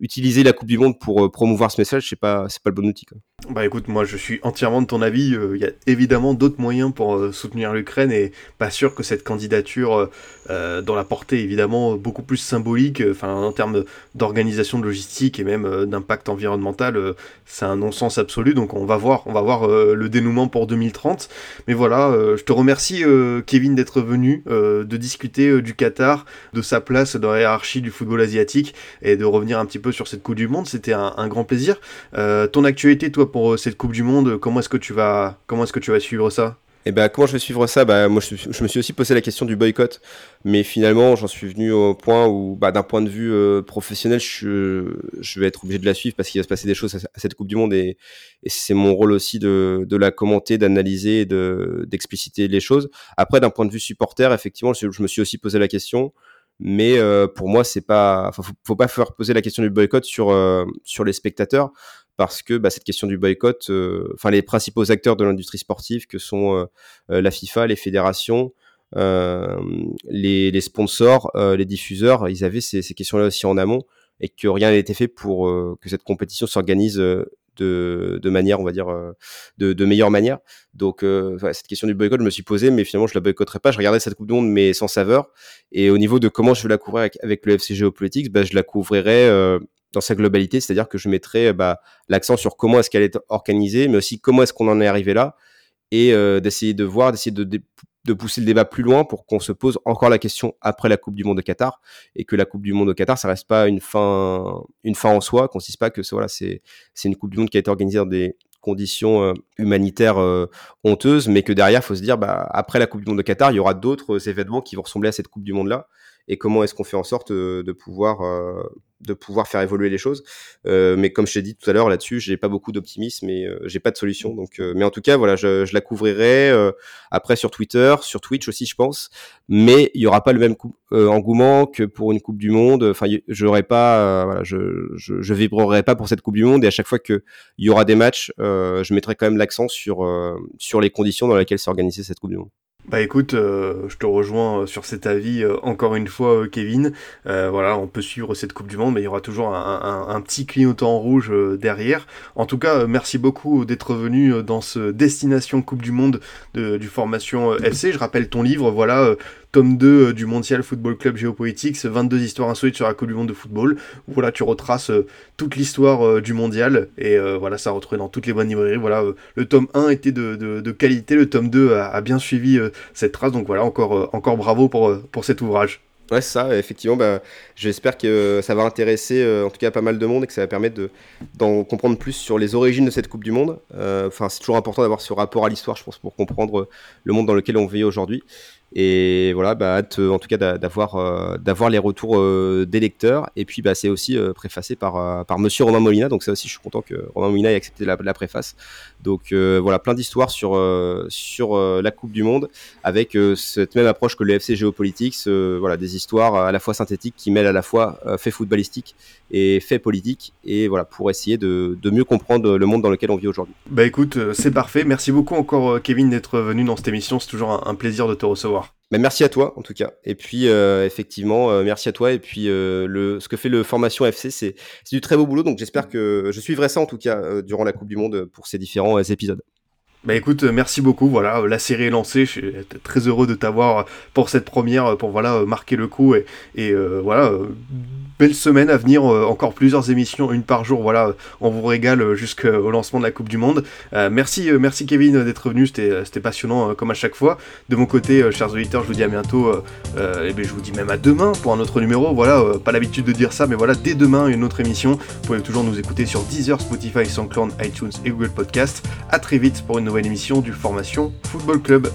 utiliser la Coupe du Monde pour euh, promouvoir ce message, c'est pas, pas le bon outil. Bah écoute, moi je suis entièrement de ton avis. Euh, il y a évidemment d'autres moyens pour euh, soutenir l'Ukraine et pas sûr que cette candidature, euh, dont la portée évidemment beaucoup plus symbolique, enfin en termes d'organisation de logistique et même d'impact environnemental, c'est un non-sens absolu. Donc on va voir, on va voir le dénouement pour 2030. Mais voilà, je te remercie Kevin d'être venu, de discuter du Qatar, de sa place dans la hiérarchie du football asiatique et de revenir un petit peu sur cette Coupe du Monde. C'était un, grand plaisir. ton actualité, toi, pour euh, cette Coupe du Monde, comment est-ce que tu vas, comment est-ce que tu vas suivre ça? Et ben comment je vais suivre ça? Bah moi je, me suis aussi posé la question du boycott, mais finalement j'en suis venu au point où, bah, d'un point de vue euh, professionnel, je, vais être obligé de la suivre parce qu'il va se passer des choses à, cette Coupe du Monde. Et, c'est mon rôle aussi de, la commenter, d'analyser, de d'expliciter les choses. Après d'un point de vue supporter, effectivement, je, me suis aussi posé la question, mais euh, pour moi c'est pas, faut, pas faire poser la question du boycott sur sur les spectateurs parce que bah, cette question du boycott, euh, enfin les principaux acteurs de l'industrie sportive que sont euh, euh, la FIFA, les fédérations, les, les, sponsors, les diffuseurs, ils avaient ces, ces questions-là aussi en amont et que rien été fait pour que cette compétition s'organise de, de, manière, on va dire, de, de meilleure manière. Donc, cette question du boycott, je me suis posé, mais finalement, je la boycotterai pas. Je regardais cette Coupe du Monde, mais sans saveur. Et au niveau de comment je vais la couvrir avec, avec le FC Geopolitics, bah, je la couvrirai dans sa globalité, c'est-à-dire que je mettrai bah, l'accent sur comment est-ce qu'elle est organisée, mais aussi comment est-ce qu'on en est arrivé là, et euh, d'essayer de voir, d'essayer de, pousser le débat plus loin pour qu'on se pose encore la question après la Coupe du Monde de Qatar, et que la Coupe du Monde au Qatar, ça reste pas une fin, en soi, qu'on ne dise pas que voilà, c'est une Coupe du Monde qui a été organisée dans des conditions euh, humanitaires euh, honteuses, mais que derrière, il faut se dire, bah, après la Coupe du Monde de Qatar, il y aura d'autres événements qui vont ressembler à cette Coupe du Monde-là, et comment est-ce qu'on fait en sorte de pouvoir de pouvoir faire évoluer les choses. Euh, mais comme je t'ai dit tout à l'heure là-dessus, j'ai pas beaucoup d'optimisme et euh, j'ai pas de solution. Donc, euh, mais en tout cas, voilà, je, je la couvrirai après sur Twitter, sur Twitch aussi, je pense. Mais il y aura pas le même coup, engouement que pour une Coupe du Monde. Enfin, j'aurais pas, voilà, je, je, je, vibrerai pas pour cette Coupe du Monde. Et à chaque fois qu'il y aura des matchs, je mettrai quand même l'accent sur sur les conditions dans lesquelles s'est organisée cette Coupe du Monde. Bah écoute, euh, je te rejoins euh, sur cet avis euh, encore une fois, Kevin. voilà, on peut suivre cette Coupe du Monde, mais il y aura toujours un, un, petit clignotant rouge derrière. En tout cas, merci beaucoup d'être venu dans ce destination Coupe du Monde de, du formation FC. Je rappelle ton livre, voilà, tome 2 euh, du Mondial Football Club Géopolitics, 22 histoires insolites sur la Coupe du Monde de football. Voilà, tu retraces euh, toute l'histoire euh, du mondial et voilà, ça retrouvé dans toutes les bonnes librairies. Voilà, le tome 1 était de, qualité, le tome 2 a, bien suivi cette trace, donc voilà, encore, encore bravo pour, pour cet ouvrage. Ouais, ça, effectivement, bah, j'espère que ça va intéresser en tout cas pas mal de monde et que ça va permettre d'en comprendre plus sur les origines de cette Coupe du Monde. Enfin, c'est toujours important d'avoir ce rapport à l'histoire, je pense, pour comprendre le monde dans lequel on vit aujourd'hui. Et voilà, bah, hâte en tout cas d'avoir euh, d'avoir les retours euh, des lecteurs. Et puis bah, c'est aussi euh, préfacé par, par Monsieur Romain Molina. Donc ça aussi, je suis content que Romain Molina ait accepté la, la préface. Donc voilà, plein d'histoires sur sur la Coupe du Monde avec cette même approche que le FC Géopolitics. voilà, des histoires à la fois synthétiques qui mêlent à la fois fait footballistique et fait politique. Et voilà, pour essayer de, de mieux comprendre le monde dans lequel on vit aujourd'hui. Bah écoute, c'est parfait. Merci beaucoup encore Kevin d'être venu dans cette émission. C'est toujours un plaisir de te recevoir. Bah, merci à toi en tout cas. Et puis euh, effectivement, euh, merci à toi. Et puis euh, le, ce que fait le formation FC, c'est du très beau boulot. Donc j'espère que je suivrai ça en tout cas durant la Coupe du Monde pour ces différents épisodes. Bah écoute, merci beaucoup. Voilà, la série est lancée. Je suis très heureux de t'avoir pour cette première, pour voilà marquer le coup et, voilà belle semaine à venir, euh, encore plusieurs émissions, une par jour, voilà, on vous régale euh, jusqu'au lancement de la Coupe du Monde. Euh, merci, merci Kevin d'être venu, c'était passionnant comme à chaque fois. De mon côté, chers auditeurs, je vous dis à bientôt, et bien je vous dis même à demain pour un autre numéro, voilà, pas l'habitude de dire ça, mais voilà, dès demain, une autre émission. Vous pouvez toujours nous écouter sur Deezer, Spotify, SoundCloud, iTunes et Google Podcast. À très vite pour une nouvelle émission du Formation Football Club.